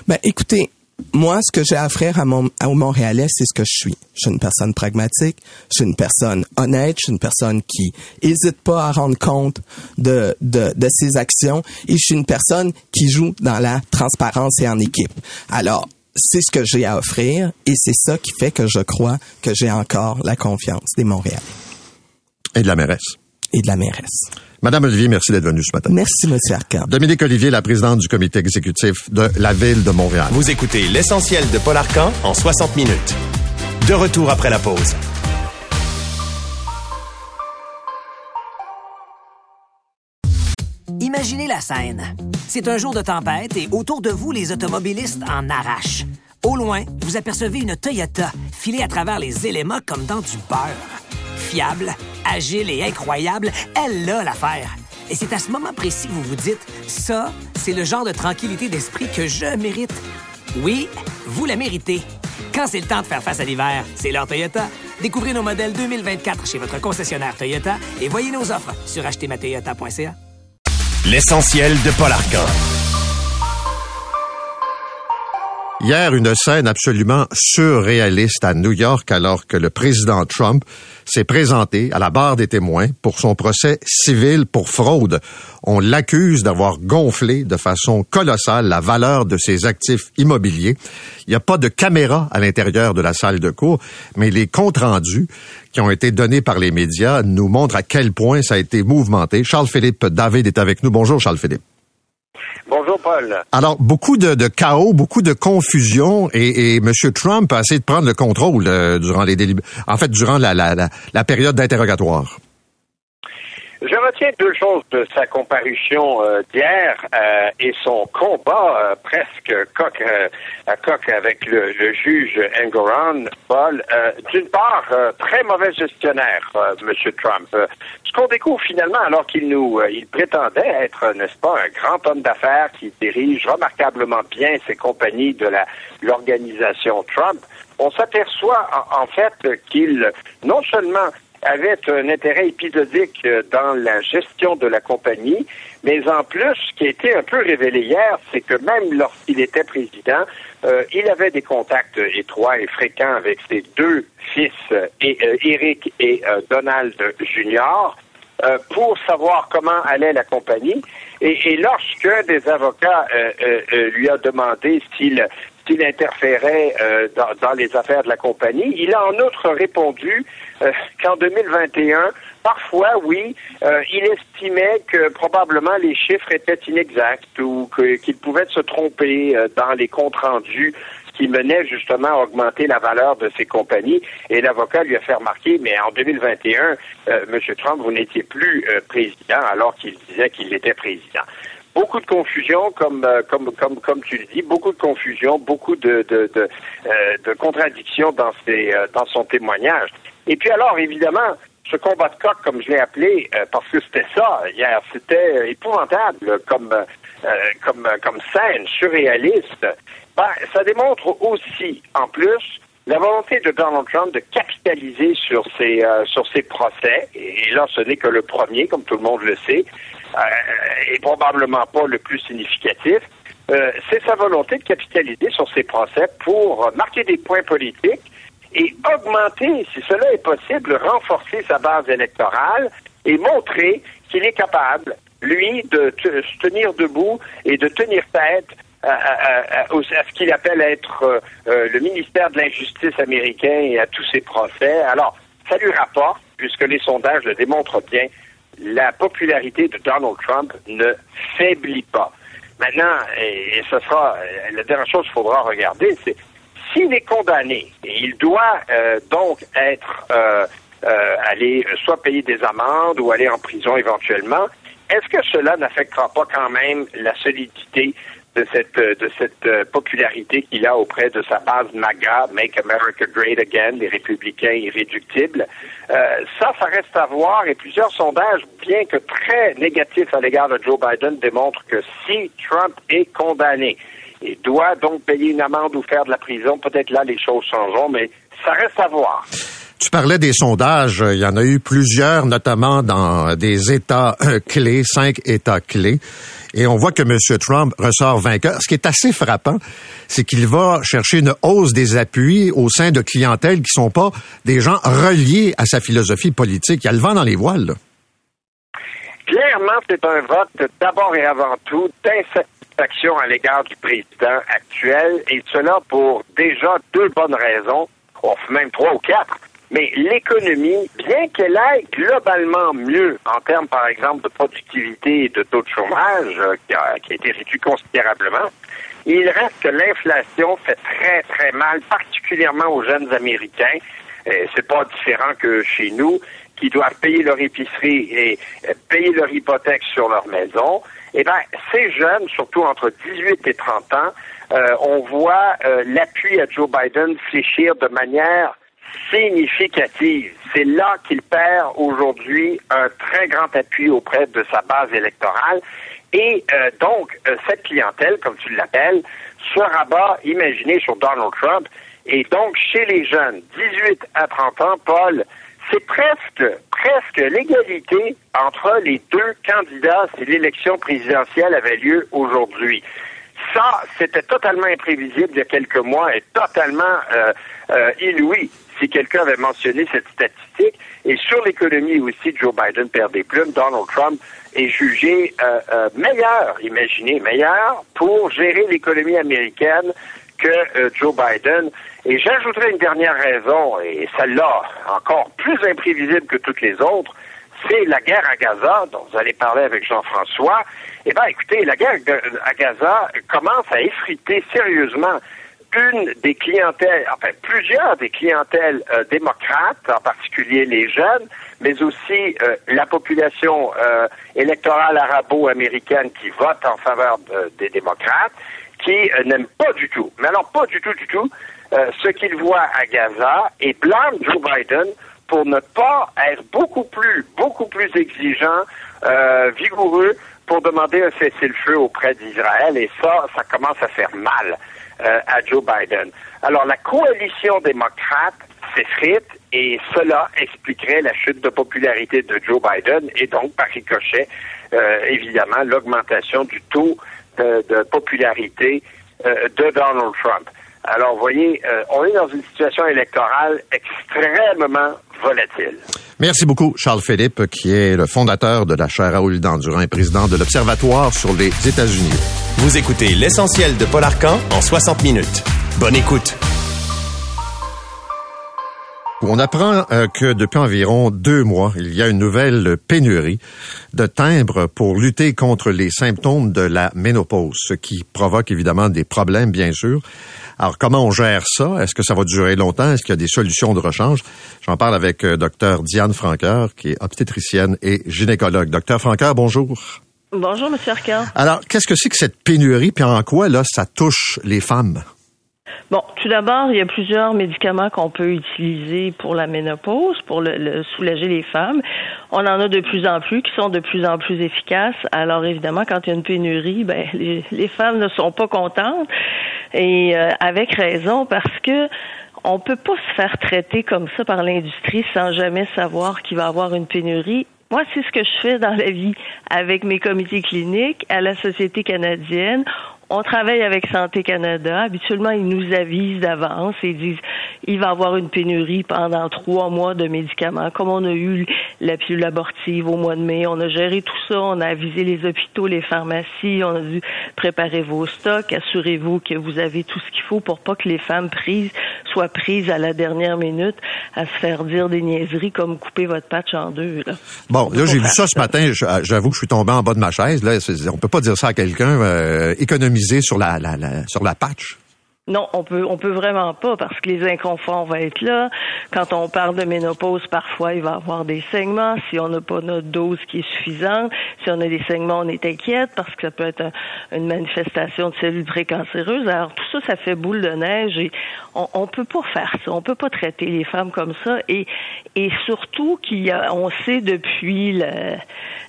E: Ben, écoutez, moi, ce que j'ai à offrir à mon, Montréalais, c'est ce que je suis. Je suis une personne pragmatique, je suis une personne honnête, je suis une personne qui hésite pas à rendre compte de, de, de ses actions et je suis une personne qui joue dans la transparence et en équipe. Alors, c'est ce que j'ai à offrir et c'est ça qui fait que je crois que j'ai encore la confiance des Montréalais
C: Et de la mairesse.
E: et de la mairesse.
C: Madame Olivier, merci d'être venue ce matin.
E: Merci, Monsieur Arcand.
C: Dominique Olivier, la présidente du comité exécutif de la Ville de Montréal.
B: Vous écoutez l'essentiel de Paul Arcan en 60 minutes. De retour après la pause.
D: Imaginez la scène. C'est un jour de tempête et autour de vous, les automobilistes en arrachent. Au loin, vous apercevez une Toyota filée à travers les éléments comme dans du beurre. Fiable, agile et incroyable, elle a l'affaire. Et c'est à ce moment précis que vous vous dites, ça, c'est le genre de tranquillité d'esprit que je mérite. Oui, vous la méritez. Quand c'est le temps de faire face à l'hiver, c'est l'heure Toyota. Découvrez nos modèles 2024 chez votre concessionnaire Toyota et voyez nos offres sur achetermatoyota.ca.
B: L'essentiel de Paul Arcan.
C: Hier, une scène absolument surréaliste à New York alors que le président Trump s'est présenté à la barre des témoins pour son procès civil pour fraude. On l'accuse d'avoir gonflé de façon colossale la valeur de ses actifs immobiliers. Il n'y a pas de caméra à l'intérieur de la salle de cours, mais les comptes rendus qui ont été donnés par les médias nous montrent à quel point ça a été mouvementé. Charles-Philippe David est avec nous. Bonjour Charles-Philippe.
F: Bonjour Paul.
C: Alors, beaucoup de, chaos, beaucoup de confusion, et, et M. Trump a essayé de prendre le contrôle euh, durant les en fait, durant la, la, la période d'interrogatoire.
F: Retiens deux choses de sa comparution euh, d'hier euh, et son combat euh, presque coq euh, à coq avec le, juge Engoron, Paul. D'une part, très mauvais gestionnaire, M. Trump. Ce qu'on découvre finalement, alors qu'il nous, il prétendait être, n'est-ce pas, un grand homme d'affaires qui dirige remarquablement bien ses compagnies de l'organisation Trump, on s'aperçoit en fait qu'il non seulement avait un intérêt épisodique euh, dans la gestion de la compagnie, mais en plus, ce qui a été un peu révélé hier, c'est que même lorsqu'il était président, euh, il avait des contacts étroits et fréquents avec ses deux fils, et, euh, Eric et Donald Jr., euh, pour savoir comment allait la compagnie. Et, et lorsque des avocats lui a demandé s'il s'il interférait euh, dans, les affaires de la compagnie, il a en outre répondu euh, qu'en 2021, parfois, oui, euh, il estimait que probablement les chiffres étaient inexacts ou qu'il pouvait se tromper dans les comptes rendus qui menait justement à augmenter la valeur de ces compagnies. Et l'avocat lui a fait remarquer, mais en 2021, euh, M. Trump, vous n'étiez plus président alors qu'il disait qu'il était président. Beaucoup de confusion, comme, euh, comme, comme, comme tu le dis, beaucoup de confusion, beaucoup de, de, de, euh, contradictions dans, ses, euh, dans son témoignage. Et puis alors, évidemment, ce combat de coq, comme je l'ai appelé, parce que c'était ça hier, c'était épouvantable comme, comme, comme scène surréaliste. Ben, ça démontre aussi, en plus, la volonté de Donald Trump de capitaliser sur ses, sur ses procès, et là, ce n'est que le premier, comme tout le monde le sait, euh, et probablement pas le plus significatif, euh, c'est sa volonté de capitaliser sur ses procès pour euh, marquer des points politiques et augmenter, si cela est possible, renforcer sa base électorale et montrer qu'il est capable, lui, de se tenir debout et de tenir tête à, ce qu'il appelle être euh, euh, le ministère de l'injustice américain et à tous ses procès. Alors, ça lui rapporte, puisque les sondages le démontrent bien, la popularité de Donald Trump ne faiblit pas. Maintenant, et, ce sera euh, la dernière chose qu'il faudra regarder, c'est s'il est condamné, et il doit donc être euh, aller soit payer des amendes ou aller en prison éventuellement, est-ce que cela n'affectera pas quand même la solidité de cette, de cette euh, popularité qu'il a auprès de sa base MAGA, Make America Great Again, les républicains irréductibles. Euh, ça, ça reste à voir et plusieurs sondages, bien que très négatifs à l'égard de Joe Biden, démontrent que si Trump est condamné et doit donc payer une amende ou faire de la prison, peut-être là les choses changeront, mais ça reste à voir.
C: Tu parlais des sondages, il y en a eu plusieurs, notamment dans des États euh, clés, cinq États clés. Et on voit que M. Trump ressort vainqueur. Ce qui est assez frappant, c'est qu'il va chercher une hausse des appuis au sein de clientèles qui sont pas des gens reliés à sa philosophie politique. Il y a le vent dans les voiles.
F: Clairement, c'est un vote d'abord et avant tout d'insatisfaction à l'égard du président actuel, et cela pour déjà deux bonnes raisons, ou même trois ou quatre. Mais l'économie, bien qu'elle aille globalement mieux en termes, par exemple, de productivité et de taux de chômage, euh, qui, a, été réduit considérablement, il reste que l'inflation fait très, très mal, particulièrement aux jeunes Américains. C'est pas différent que chez nous, qui doivent payer leur épicerie et euh, payer leur hypothèque sur leur maison. Eh bien, ces jeunes, surtout entre 18 et 30 ans, euh, on voit l'appui à Joe Biden fléchir de manière significative. C'est là qu'il perd aujourd'hui un très grand appui auprès de sa base électorale. Et euh, donc, euh, cette clientèle, comme tu l'appelles, se rabat, imaginez, sur Donald Trump. Et donc, chez les jeunes, 18 à 30 ans, Paul, c'est presque, presque l'égalité entre les deux candidats si l'élection présidentielle avait lieu aujourd'hui. Ça, c'était totalement imprévisible il y a quelques mois et totalement euh, inouï si quelqu'un avait mentionné cette statistique. Et sur l'économie aussi, Joe Biden perd des plumes. Donald Trump est jugé euh, euh, meilleur, imaginez, meilleur pour gérer l'économie américaine que euh, Joe Biden. Et j'ajouterai une dernière raison, et celle-là encore plus imprévisible que toutes les autres, c'est la guerre à Gaza, dont vous allez parler avec Jean-François. Eh bien, écoutez, la guerre à Gaza commence à effriter sérieusement une des clientèles, enfin plusieurs des clientèles euh, démocrates, en particulier les jeunes, mais aussi euh, la population euh, électorale arabo-américaine qui vote en faveur des démocrates, qui n'aiment pas du tout, mais alors pas du tout, du tout, ce qu'ils voient à Gaza et blâment Joe Biden pour ne pas être beaucoup plus, beaucoup plus exigeant, vigoureux pour demander un cessez-le-feu auprès d'Israël. Et ça, ça commence à faire mal. Euh, à Joe Biden. Alors, la coalition démocrate s'effrite et cela expliquerait la chute de popularité de Joe Biden et donc, par ricochet, euh, évidemment, l'augmentation du taux de, popularité euh, de Donald Trump. Alors, vous voyez, on est dans une situation électorale extrêmement volatile.
C: Merci beaucoup, Charles Philippe, qui est le fondateur de la chaire Raoul Dandurand et président de l'Observatoire sur les États-Unis.
B: Vous écoutez l'essentiel de Paul Arcan en 60 minutes. Bonne écoute.
C: On apprend euh, que depuis environ deux mois, il y a une nouvelle pénurie de timbres pour lutter contre les symptômes de la ménopause, ce qui provoque évidemment des problèmes, bien sûr. Alors, comment on gère ça? Est-ce que ça va durer longtemps? Est-ce qu'il y a des solutions de rechange? J'en parle avec euh, Dr Diane Franqueur, qui est obstétricienne et gynécologue. Docteur Franqueur, bonjour.
G: Bonjour, M. Arcand.
C: Alors, qu'est-ce que c'est que cette pénurie, puis en quoi, là, ça touche les femmes?
G: Bon, tout d'abord, il y a plusieurs médicaments qu'on peut utiliser pour la ménopause, pour le, soulager les femmes. On en a de plus en plus qui sont de plus en plus efficaces. Alors évidemment, quand il y a une pénurie, ben les, femmes ne sont pas contentes et euh, avec raison parce que on peut pas se faire traiter comme ça par l'industrie sans jamais savoir qu'il va y avoir une pénurie moi, c'est ce que je fais dans la vie avec mes comités cliniques à la Société canadienne On travaille avec Santé Canada. Habituellement, ils nous avisent d'avance et disent il va y avoir une pénurie pendant trois mois de médicaments. Comme on a eu la pilule abortive au mois de mai, on a géré tout ça, on a avisé les hôpitaux, les pharmacies, on a dû préparer vos stocks, assurez-vous que vous avez tout ce qu'il faut pour pas que les femmes prises soient prises à la dernière minute à se faire dire des niaiseries comme couper votre patch en deux. Là.
C: Bon, là, j'ai vu ça ce matin. J'avoue que je suis tombé en bas de ma chaise. Là, on peut pas dire ça à quelqu'un. Euh, sur la, la, sur la patch?
G: Non, on peut on peut vraiment pas parce que les inconforts vont être là. Quand on parle de ménopause, parfois il va y avoir des saignements. Si on n'a pas notre dose qui est suffisante, si on a des saignements, on est inquiète parce que ça peut être une manifestation de cellules précancéreuses. Alors tout ça, ça fait boule de neige et on, on peut pas faire ça. On peut pas traiter les femmes comme ça et surtout qu'on sait depuis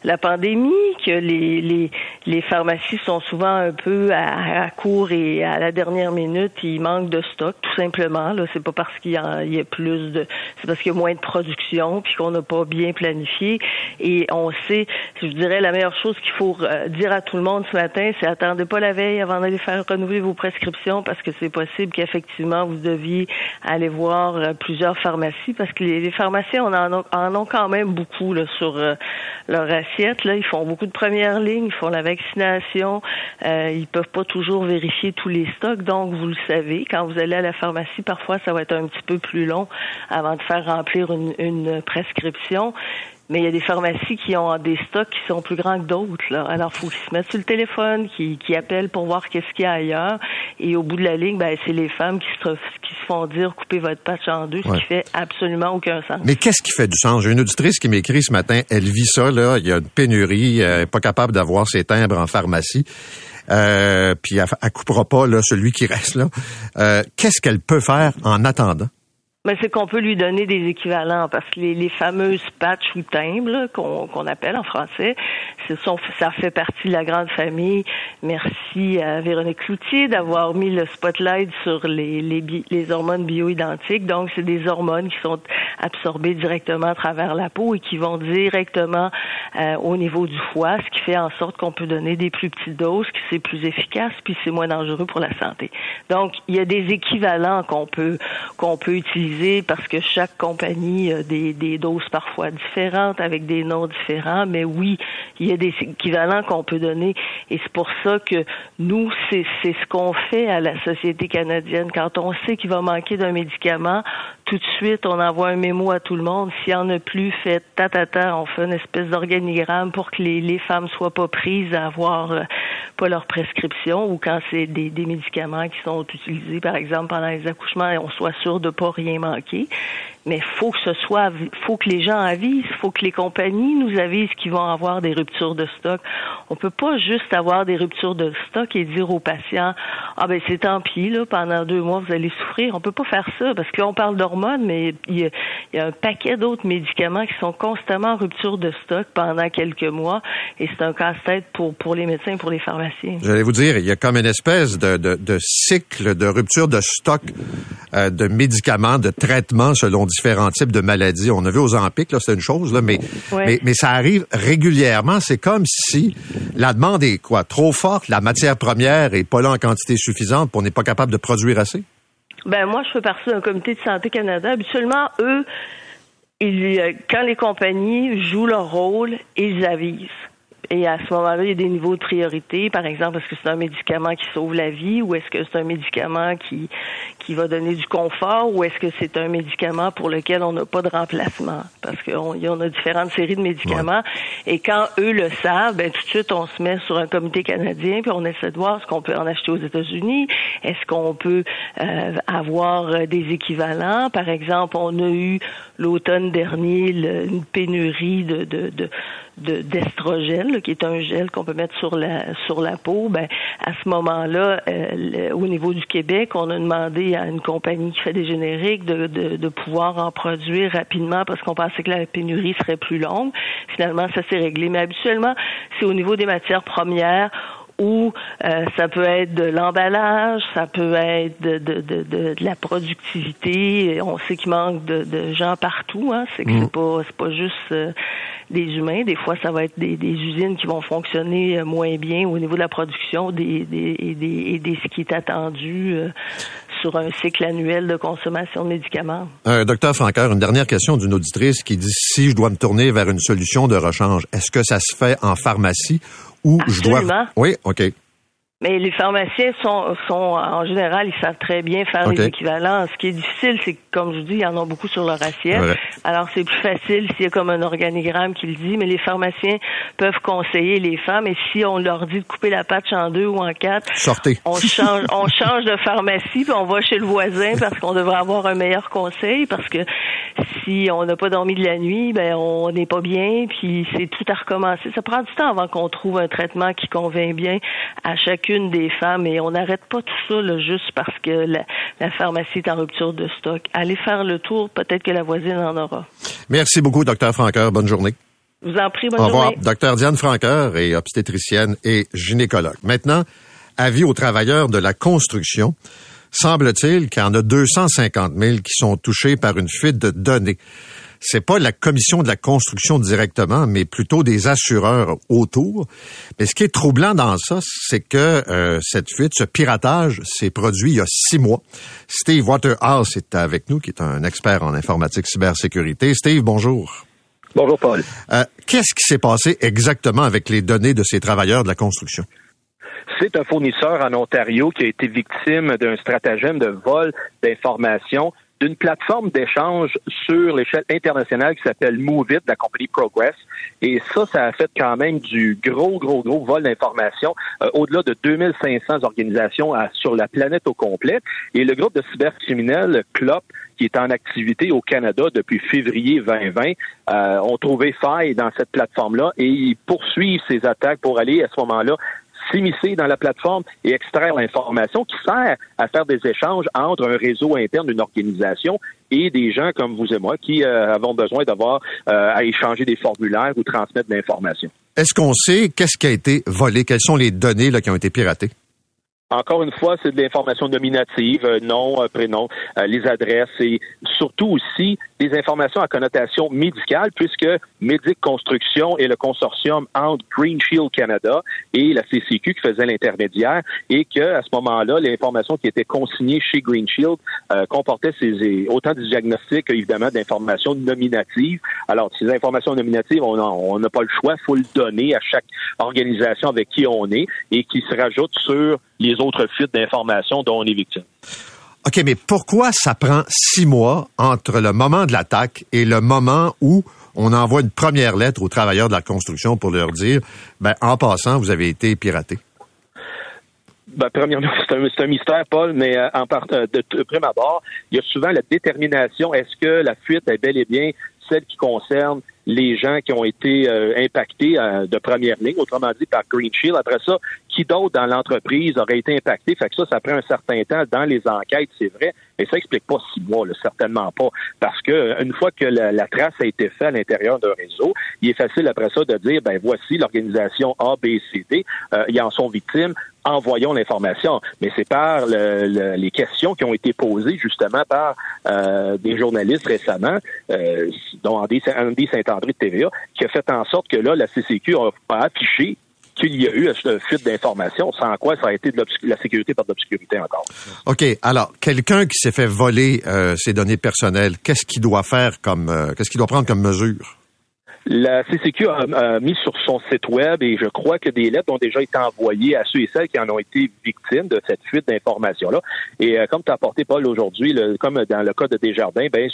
G: la pandémie, que les, pharmacies sont souvent un peu à, court et à la dernière minute, il manque de stock, tout simplement. Là, c'est pas parce qu'il y, a, plus de, c'est parce qu'il y a moins de production puis qu'on n'a pas bien planifié. Et on sait, je dirais, la meilleure chose qu'il faut euh, dire à tout le monde ce matin, c'est attendez pas la veille avant d'aller faire renouveler vos prescriptions parce que c'est possible qu'effectivement vous deviez aller voir euh, plusieurs pharmacies parce que les, pharmaciens on en, ont quand même beaucoup là, sur euh, leur Là, ils font beaucoup de premières lignes, ils font la vaccination, euh, ils peuvent pas toujours vérifier tous les stocks. Donc, vous le savez, quand vous allez à la pharmacie, parfois, ça va être un petit peu plus long avant de faire remplir une, une prescription mais il y a des pharmacies qui ont des stocks qui sont plus grands que d'autres. Là. Alors, faut qu'ils se mettent sur le téléphone, qui, qui appellent pour voir qu'est-ce qu'il y a ailleurs. Et au bout de la ligne, ben, c'est les femmes qui se, qui se font dire coupez votre patch en deux, ce qui fait absolument aucun sens.
C: Mais qu'est-ce qui fait du sens? J'ai une auditrice qui m'écrit ce matin, elle vit ça, là, il y a une pénurie, elle n'est pas capable d'avoir ses timbres en pharmacie. Euh, puis elle, elle coupera pas là, celui qui reste là. Euh, qu'est-ce qu'elle peut faire en attendant?
G: Mais c'est qu'on peut lui donner des équivalents parce que les, les fameuses patchs ou timbres qu'on appelle en français, sont, ça fait partie de la grande famille. Merci à Véronique Cloutier d'avoir mis le spotlight sur les, les, les hormones bioidentiques. Donc, c'est des hormones qui sont absorbées directement à travers la peau et qui vont directement euh, au niveau du foie, ce qui fait en sorte qu'on peut donner des plus petites doses, que c'est plus efficace, puis c'est moins dangereux pour la santé. Donc, il y a des équivalents qu'on peut qu'on peut utiliser parce que chaque compagnie a des, des doses parfois différentes avec des noms différents, mais oui, il y a des équivalents qu'on peut donner et c'est pour ça que nous, c'est ce qu'on fait à la Société canadienne. Quand on sait qu'il va manquer d'un médicament, tout de suite, on envoie un mémo à tout le monde. S'il n'y en a plus, fait ta, ta, ta, on fait une espèce d'organigramme pour que les, les femmes soient pas prises à avoir euh, pas leur prescription ou quand c'est des, des médicaments qui sont utilisés, par exemple, pendant les accouchements, on soit sûr de pas rien manquer. Mais faut que ce soit, faut que les gens avisent, faut que les compagnies nous avisent qu'ils vont avoir des ruptures de stock. On peut pas juste avoir des ruptures de stock et dire aux patients, ah ben c'est tant pis là, pendant deux mois vous allez souffrir. On peut pas faire ça parce qu'on parle d'hormones, mais il y, a, un paquet d'autres médicaments qui sont constamment en rupture de stock pendant quelques mois et c'est un casse-tête pour pour les médecins, pour les pharmaciens.
C: J'allais vous dire, il y a comme une espèce de, de, de cycle de rupture de stock euh, de médicaments, de traitements selon différents types de maladies. On a vu aux Ampiques, là, c'est une chose, là, mais, mais, mais ça arrive régulièrement. C'est comme si la demande est quoi? Trop forte, la matière première est pas là en quantité suffisante, pour on n'est pas capable de produire assez?
G: Ben moi, je fais partie d'un comité de santé Canada. Habituellement, eux, ils, quand les compagnies jouent leur rôle, ils avisent. Et à ce moment-là, il y a des niveaux de priorité. Par exemple, est-ce que c'est un médicament qui sauve la vie ou est-ce que c'est un médicament qui, qui va donner du confort ou est-ce que c'est un médicament pour lequel on n'a pas de remplacement? Parce qu'on a différentes séries de médicaments. Et quand eux le savent, ben, tout de suite, on se met sur un comité canadien puis on essaie de voir ce qu'on peut en acheter aux États-Unis. Est-ce qu'on peut euh, avoir des équivalents? Par exemple, on a eu l'automne dernier une pénurie de, de, de d'estrogène, qui est un gel qu'on peut mettre sur la sur la peau, ben à ce moment-là, euh, au niveau du Québec, on a demandé à une compagnie qui fait des génériques de, de, de pouvoir en produire rapidement parce qu'on pensait que la pénurie serait plus longue. Finalement, ça s'est réglé. Mais habituellement, c'est au niveau des matières premières ou euh, ça peut être de l'emballage, ça peut être de, de, de, de, la productivité. On sait qu'il manque de, gens partout. Hein. C'est que c'est mm. pas c'est pas juste euh, des humains. Des fois, ça va être des, des usines qui vont fonctionner euh, moins bien au niveau de la production des, des, et, des, et des ce qui est attendu euh, sur un cycle annuel de consommation de médicaments.
C: Docteur Franqueur, une dernière question d'une auditrice qui dit si je dois me tourner vers une solution de rechange, est-ce que ça se fait en pharmacie ou je dois. Oui, OK.
G: Mais les pharmaciens sont, sont en général, ils savent très bien faire les équivalents. Ce qui est difficile, c'est que, comme je vous dis, ils en ont beaucoup sur leur assiette.
C: Ouais.
G: Alors, c'est plus facile s'il y a comme un organigramme qui le dit, mais les pharmaciens peuvent conseiller les femmes. Et si on leur dit de couper la patch en deux ou en quatre,
C: Sortez.
G: on change, on [laughs] change de pharmacie, puis on va chez le voisin parce qu'on devrait avoir un meilleur conseil. Parce que si on n'a pas dormi de la nuit, ben on n'est pas bien, puis c'est tout à recommencer. Ça prend du temps avant qu'on trouve un traitement qui convient bien à chacune des femmes, et on n'arrête pas tout ça là, juste parce que la, la pharmacie est en rupture de stock. Allez faire le tour, peut-être que la voisine en aura.
C: Merci beaucoup, docteur Franqueur. Bonne journée.
G: Vous en prie, bonne
C: Au revoir.
G: journée.
C: Docteur Diane Franqueur est obstétricienne et gynécologue. Maintenant, avis aux travailleurs de la construction. Semble-t-il qu'il y en a 250 000 qui sont touchés par une fuite de données. C'est pas la commission de la construction directement, mais plutôt des assureurs autour. Mais ce qui est troublant dans ça, c'est que euh, cette fuite, ce piratage, s'est produit il y a six mois. Steve Waterhouse est avec nous, qui est un expert en informatique cybersécurité. Steve, bonjour.
H: Bonjour Paul.
C: Euh, Qu'est-ce qui s'est passé exactement avec les données de ces travailleurs de la construction?
H: C'est un fournisseur en Ontario qui a été victime d'un stratagème de vol d'informations d'une plateforme d'échange sur l'échelle internationale qui s'appelle MoveIt, la compagnie Progress. Et ça, ça a fait quand même du gros, gros, gros vol d'informations, euh, au-delà de 2500 organisations à- sur la planète au complet. Et le groupe de cybercriminels, CLOP, qui est en activité au Canada depuis février 2020, euh, ont trouvé faille dans cette plateforme-là et ils poursuivent ces attaques pour aller à ce moment-là s'immiscer dans la plateforme et extraire l'information qui sert à faire des échanges entre un réseau interne d'une organisation et des gens comme vous et moi qui euh, avons besoin d'avoir euh, à échanger des formulaires ou transmettre de l'information.
C: Est-ce qu'on sait qu'est-ce qui a été volé? Quelles sont les données là, qui ont été piratées?
H: Encore une fois, c'est de l'information nominative, euh, nom, euh, prénom, euh, les adresses et surtout aussi des informations à connotation médicale puisque Médic Construction est le consortium entre Green Shield Canada et la CCQ qui faisait l'intermédiaire et que à ce moment-là, l'information qui était consignée chez Green Shield euh, autant de diagnostics évidemment d'informations nominatives. Alors, ces informations nominatives, on n'a pas le choix, faut le donner à chaque organisation avec qui on est et qui se rajoute sur les autres fuites d'informations dont on est victime.
C: OK, mais pourquoi ça prend six mois entre le moment de l'attaque et le moment où on envoie une première lettre aux travailleurs de la construction pour leur dire, ben, en passant, vous avez été piraté?
H: Ben, premièrement, c'est un, mystère, Paul, mais euh, en part, euh, de, de prime abord, il y a souvent la détermination. Est-ce que la fuite est bel et bien celle qui concerne les gens qui ont été euh, impactés euh, de première ligne, autrement dit par Green Shield. Après ça, qui d'autre dans l'entreprise aurait été impacté? Fait que ça, ça prend un certain temps dans les enquêtes, c'est vrai, mais ça explique pas six mois, là, certainement pas. Parce que euh, une fois que la, la trace a été faite à l'intérieur d'un réseau, il est facile après ça de dire, ben voici l'organisation A, B, C, D, euh, ils en sont victimes, envoyons l'information. Mais c'est par le- le- les questions qui ont été posées justement par euh, des journalistes récemment, euh, dont Andy, Andy Saint-André de TVA, qui a fait en sorte que là, la CCQ a, affiché qu'il y a eu une fuite d'informations, sans quoi ça a été de la sécurité par de l'obscurité encore.
C: OK, alors, quelqu'un qui s'est fait voler euh, ses données personnelles, qu'est-ce qu'il doit faire comme, euh, qu'est-ce qu'il doit prendre comme mesure?
H: La CCQ a, mis sur son site web et je crois que des lettres ont déjà été envoyées à ceux et celles qui en ont été victimes de cette fuite d'informations-là. Et euh, comme tu as apporté, Paul, aujourd'hui, comme dans le cas de Desjardins, ben,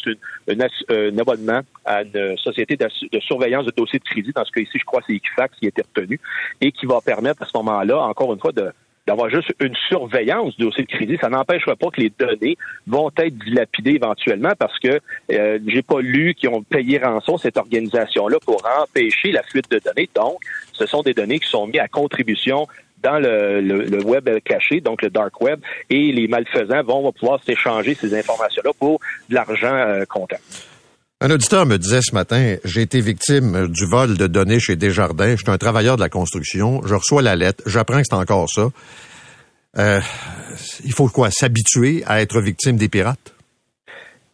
H: c'est un abonnement à une société de surveillance de dossiers de crédit. Dans ce cas ici, je crois que c'est Equifax qui a été retenu et qui va permettre à ce moment-là, encore une fois, de d'avoir juste une surveillance du dossier de crédit, ça n'empêchera pas que les données vont être dilapidées éventuellement parce que euh, j'ai pas lu qu'ils ont payé rançon cette organisation-là pour empêcher la fuite de données. Donc, ce sont des données qui sont mises à contribution dans le, le- le web caché, donc le dark web, et les malfaisants vont pouvoir s'échanger ces informations-là pour de l'argent euh, comptant.
C: Un auditeur me disait ce matin, j'ai été victime du vol de données chez Desjardins. Je suis un travailleur de la construction. Je reçois la lettre. J'apprends que c'est encore ça. Euh, il faut quoi? S'habituer à être victime des pirates?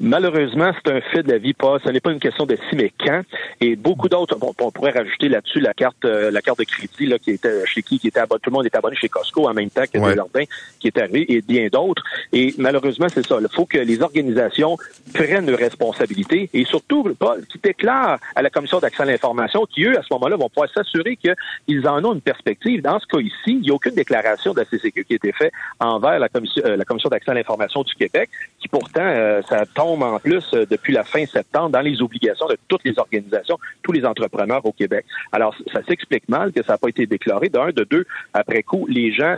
H: Malheureusement, c'est un fait de la vie, pas. Ce n'est pas une question de si, mais quand. Et beaucoup d'autres, bon, on pourrait rajouter là-dessus la carte, euh, la carte de crédit là, qui était chez qui, qui était abonné, tout le monde était abonné chez Costco en même temps que
C: Ouais.
H: Desjardins qui est arrivé et bien d'autres. Et malheureusement, c'est ça. Il faut que les organisations prennent leurs responsabilités et surtout, Paul, qui déclarent à la Commission d'accès à l'information qui, eux, à ce moment-là, vont pouvoir s'assurer qu'ils en ont une perspective. Dans ce cas ici, il n'y a aucune déclaration de la CCQ qui a été faite envers la Commission, euh, la commission d'accès à l'information du Québec, qui pourtant, euh, ça tombe en plus euh, depuis la fin septembre dans les obligations de toutes les organisations, tous les entrepreneurs au Québec. Alors, ça s'explique mal que ça n'a pas été déclaré. D'un, de deux, après coup, les gens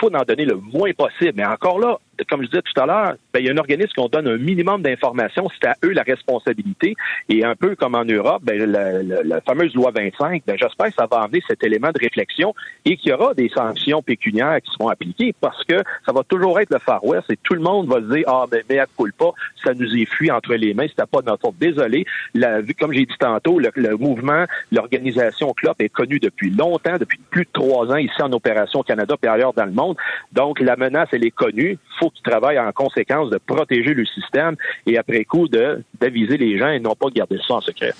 H: faut en donner le moins possible. Mais encore là, comme je disais tout à l'heure, ben, il y a un organisme qui donne un minimum d'informations, c'est à eux la responsabilité. Et un peu comme en Europe, ben, la, la- la fameuse loi 25, ben, j'espère que ça va amener cet élément de réflexion et qu'il y aura des sanctions pécuniaires qui seront appliquées parce que ça va toujours être le Far West et tout le monde va se dire, ah, ben, mais coule pas, ça nous est fui entre les mains, c'était pas de notre faute. Désolé. La, comme j'ai dit tantôt, le, le mouvement, l'organisation CLOP est connue depuis longtemps, depuis plus de trois ans ici en opération au Canada et ailleurs dans le monde. Donc, la menace, elle est connue. Qu'ils travaillent en conséquence de protéger le système et après coup, de d'aviser les gens et non pas de garder ça en secret.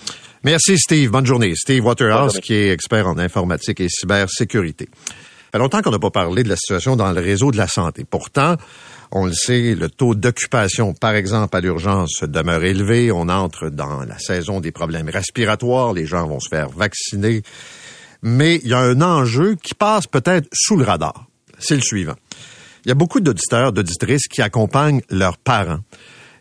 C: Merci, Steve. Bonne journée. Steve Waterhouse, qui est expert en informatique et cybersécurité. Ça fait longtemps qu'on n'a pas parlé de la situation dans le réseau de la santé. Pourtant, on le sait, le taux d'occupation, par exemple, à l'urgence demeure élevé. On entre dans la saison des problèmes respiratoires. Les gens vont se faire vacciner. Mais il y a un enjeu qui passe peut-être sous le radar. C'est le suivant. Il y a beaucoup d'auditeurs, d'auditrices qui accompagnent leurs parents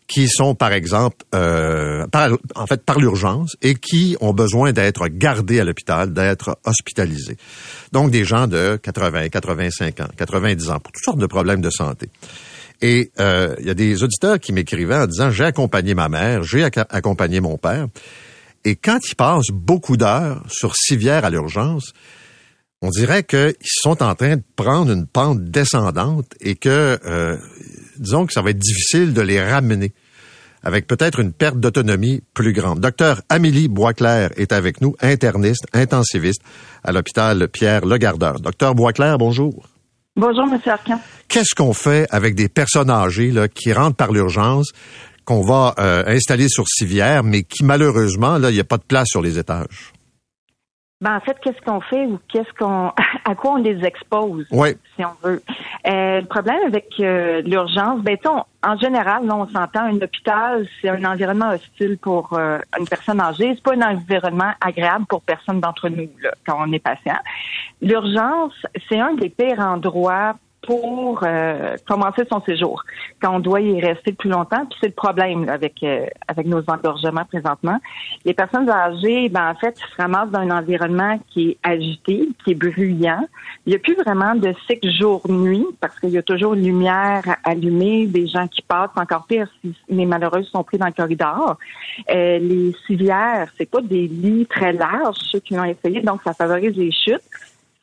C: qui sont, par exemple, euh, par, en fait, par l'urgence et qui ont besoin d'être gardés à l'hôpital, d'être hospitalisés. Donc, des gens de 80, 85 ans, 90 ans, pour toutes sortes de problèmes de santé. Et euh, il y a des auditeurs qui m'écrivaient en disant, j'ai accompagné ma mère, j'ai accompagné mon père. Et quand ils passent beaucoup d'heures sur civière à l'urgence, on dirait qu'ils sont en train de prendre une pente descendante et que, euh, disons que ça va être difficile de les ramener avec peut-être une perte d'autonomie plus grande. Docteur Amélie Boisclair est avec nous, interniste, intensiviste à l'hôpital Pierre Legardeur. Docteur Boisclair, bonjour.
I: Bonjour, M. Arcan.
C: Qu'est-ce qu'on fait avec des personnes âgées là, qui rentrent par l'urgence, qu'on va euh, installer sur civière, mais qui malheureusement, là, il n'y a pas de place sur les étages?
I: Ben, en fait, qu'est-ce qu'on fait ou qu'est-ce qu'on, [laughs] à quoi on les expose,
C: Oui.
I: si on veut? Euh, le problème avec euh, l'urgence, ben, on- en général, là, on s'entend, un hôpital, c'est un environnement hostile pour euh, une personne âgée. C'est pas un environnement agréable pour personne d'entre nous, là, quand on est patient. L'urgence, c'est un des pires endroits pour euh, commencer son séjour, quand on doit y rester plus longtemps. Puis c'est le problème là, avec euh, avec nos engorgements présentement. Les personnes âgées, ben en fait, se ramassent dans un environnement qui est agité, qui est bruyant. Il n'y a plus vraiment de cycle jour-nuit parce qu'il y a toujours une lumière allumée, des gens qui passent. Encore pire si les malheureux sont pris dans le corridor. Euh, les civières, c'est pas des lits très larges, ceux qui l'ont essayé, donc ça favorise les chutes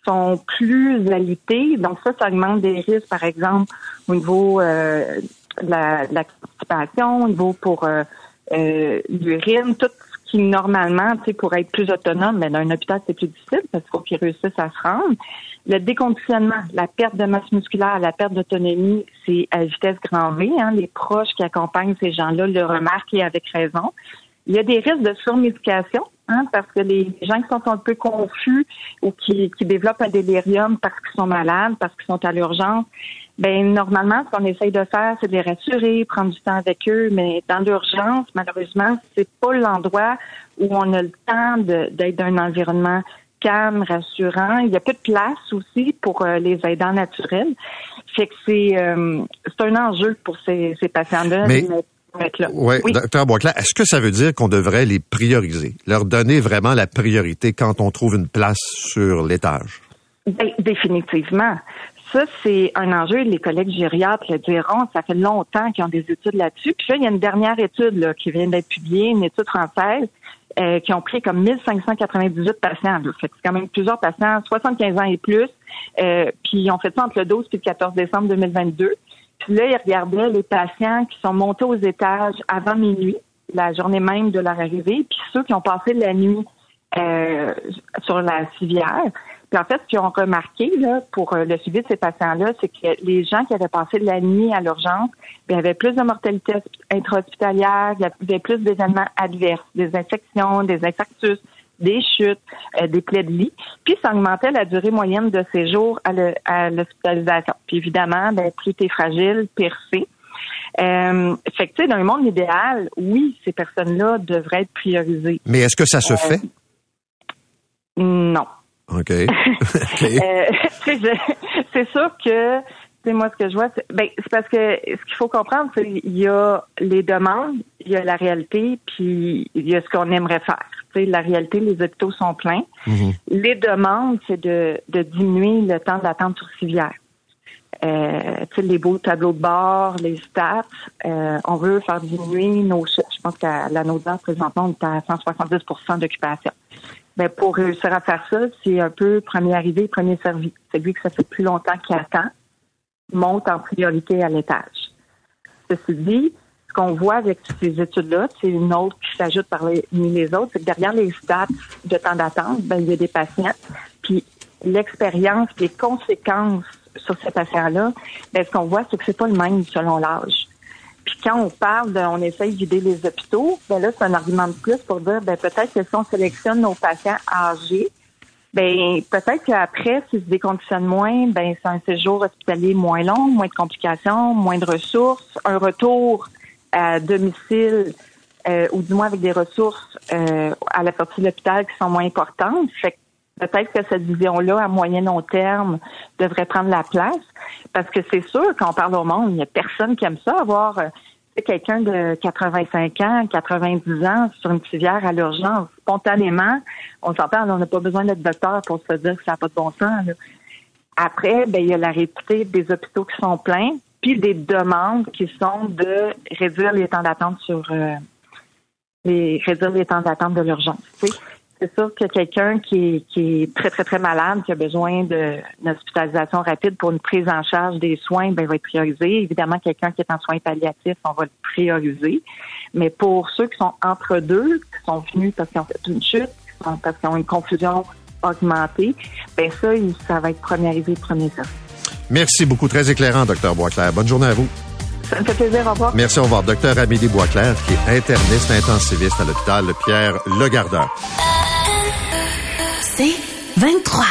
I: sont plus alités. Donc ça, ça augmente des risques, par exemple, au niveau euh, de, la, de la constipation, au niveau pour euh, euh, l'urine, tout ce qui normalement, tu sais, pour être plus autonome, mais dans un hôpital, c'est plus difficile parce qu'il faut qu'ils réussissent à se rendre. Le déconditionnement, la perte de masse musculaire, la perte d'autonomie, c'est à vitesse grand V. Hein. Les proches qui accompagnent ces gens-là le remarquent et avec raison. Il y a des risques de surmédication, hein, parce que les gens qui sont un peu confus ou qui, qui développent un délirium parce qu'ils sont malades, parce qu'ils sont à l'urgence, ben normalement, ce qu'on essaye de faire, c'est de les rassurer, prendre du temps avec eux, mais dans l'urgence, malheureusement, c'est pas l'endroit où on a le temps d'être dans un environnement calme, rassurant. Il y a peu de place aussi pour euh, les aidants naturels. Fait que c'est euh, c'est un enjeu pour ces, ces patients-là.
C: Mais- Ouais,
I: Oui.
C: docteur Boisclair, est-ce que ça veut dire qu'on devrait les prioriser, leur donner vraiment la priorité quand on trouve une place sur l'étage?
I: Dé- Définitivement. Ça, c'est un enjeu. Les collègues gériatres le diront. Ça fait longtemps qu'ils ont des études là-dessus. Puis là, il y a une dernière étude là, qui vient d'être publiée, une étude française, euh, qui ont pris comme 1598 patients. Là. Fait que c'est quand même plusieurs patients, 75 ans et plus. Euh, puis ils ont fait ça entre le 12 et le 14 décembre 2022. Puis là, ils regardaient les patients qui sont montés aux étages avant minuit, la journée même de leur arrivée, puis ceux qui ont passé la nuit euh, sur la civière. Puis en fait, ce qu'ils ont remarqué là, pour euh, le suivi de ces patients-là, c'est que les gens qui avaient passé la nuit à l'urgence, il y avait plus de mortalité intra-hospitalière, il y avait plus d'événements adverses, des infections, des infarctus, des chutes, euh, des plaies de lit. Puis ça augmentait la durée moyenne de séjour à l'hospitalisation. Puis évidemment, ben, plus tu es fragile, pire c'est. Euh, fait que, tu sais, dans le monde idéal, oui, ces personnes-là devraient être priorisées.
C: Mais est-ce que ça se fait?
I: Non.
C: OK. [laughs] [laughs]
I: Euh, [laughs] c'est sûr que c'est moi ce que je vois, c'est ben, parce que ce qu'il faut comprendre, c'est qu'il y a les demandes, il y a la réalité, puis il y a ce qu'on aimerait faire. sais, la réalité, les hôpitaux sont pleins.
C: Mm-hmm.
I: Les demandes, c'est de, de diminuer le temps d'attente sur civière. Euh, les beaux tableaux de bord, les stats, euh, on veut faire diminuer nos chiffres. Je pense qu'à la NODA, présentement, on est à 170% d'occupation. Ben, pour réussir à faire ça, c'est un peu premier arrivé, premier servi. Celui que ça fait plus longtemps qu'il attend monte en priorité à l'étage. Ceci dit, ce qu'on voit avec ces études-là, c'est une autre qui s'ajoute parmi les autres, c'est que derrière les stats de temps d'attente, ben, il y a des patients, puis l'expérience, les conséquences sur ces patients-là, ben, ce qu'on voit, c'est que c'est pas le même selon l'âge. Puis quand on parle de, on essaye d'aider les hôpitaux, ben là, c'est un argument de plus pour dire, ben peut-être que si on sélectionne nos patients âgés, ben peut-être qu'après, s'ils se déconditionnent moins, ben c'est un séjour hospitalier moins long, moins de complications, moins de ressources, un retour à domicile euh, ou du moins avec des ressources euh, à la sortie de l'hôpital qui sont moins importantes. Fait peut-être que cette vision-là, à moyen long terme, devrait prendre la place. Parce que c'est sûr, quand on parle au monde, il n'y a personne qui aime ça, avoir euh, quelqu'un de 85 ans, 90 ans sur une civière à l'urgence. Spontanément, on s'entend, on n'a pas besoin d'être docteur pour se dire que ça n'a pas de bon sens. Après, ben, il y a la réalité des hôpitaux qui sont pleins, puis des demandes qui sont de réduire les temps d'attente sur euh, les réduire les temps d'attente de l'urgence c'est sûr que quelqu'un qui est, très, très, très malade, qui a besoin d'une hospitalisation rapide pour une prise en charge des soins, ben, va être priorisé. Évidemment, quelqu'un qui est en soins palliatifs, on va le prioriser. Mais pour ceux qui sont entre deux, qui sont venus parce qu'ils ont fait une chute, parce qu'ils ont une confusion augmentée, ben ça, ça va être premiérisé, premier ça.
C: Merci beaucoup. Très éclairant, docteur Boisclair. Bonne journée à vous.
I: Ça me fait plaisir. Au revoir.
C: Merci. Au revoir. Docteur Amélie Boisclair, qui est interniste intensiviste à l'hôpital Pierre Legardeur.
A: 23.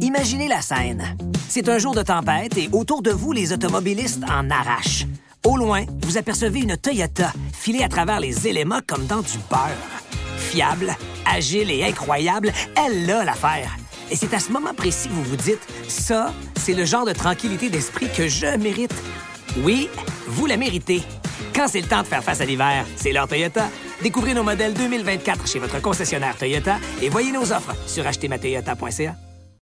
D: Imaginez la scène. C'est un jour de tempête et autour de vous, les automobilistes en arrachent. Au loin, vous apercevez une Toyota filée à travers les éléments comme dans du beurre. Fiable, agile et incroyable, elle a l'affaire. Et c'est à ce moment précis que vous vous dites, ça, c'est le genre de tranquillité d'esprit que je mérite. Oui, vous la méritez. Quand c'est le temps de faire face à l'hiver, c'est l'heure Toyota. Découvrez nos modèles 2024 chez votre concessionnaire Toyota et voyez nos offres sur achetermatoyota.ca.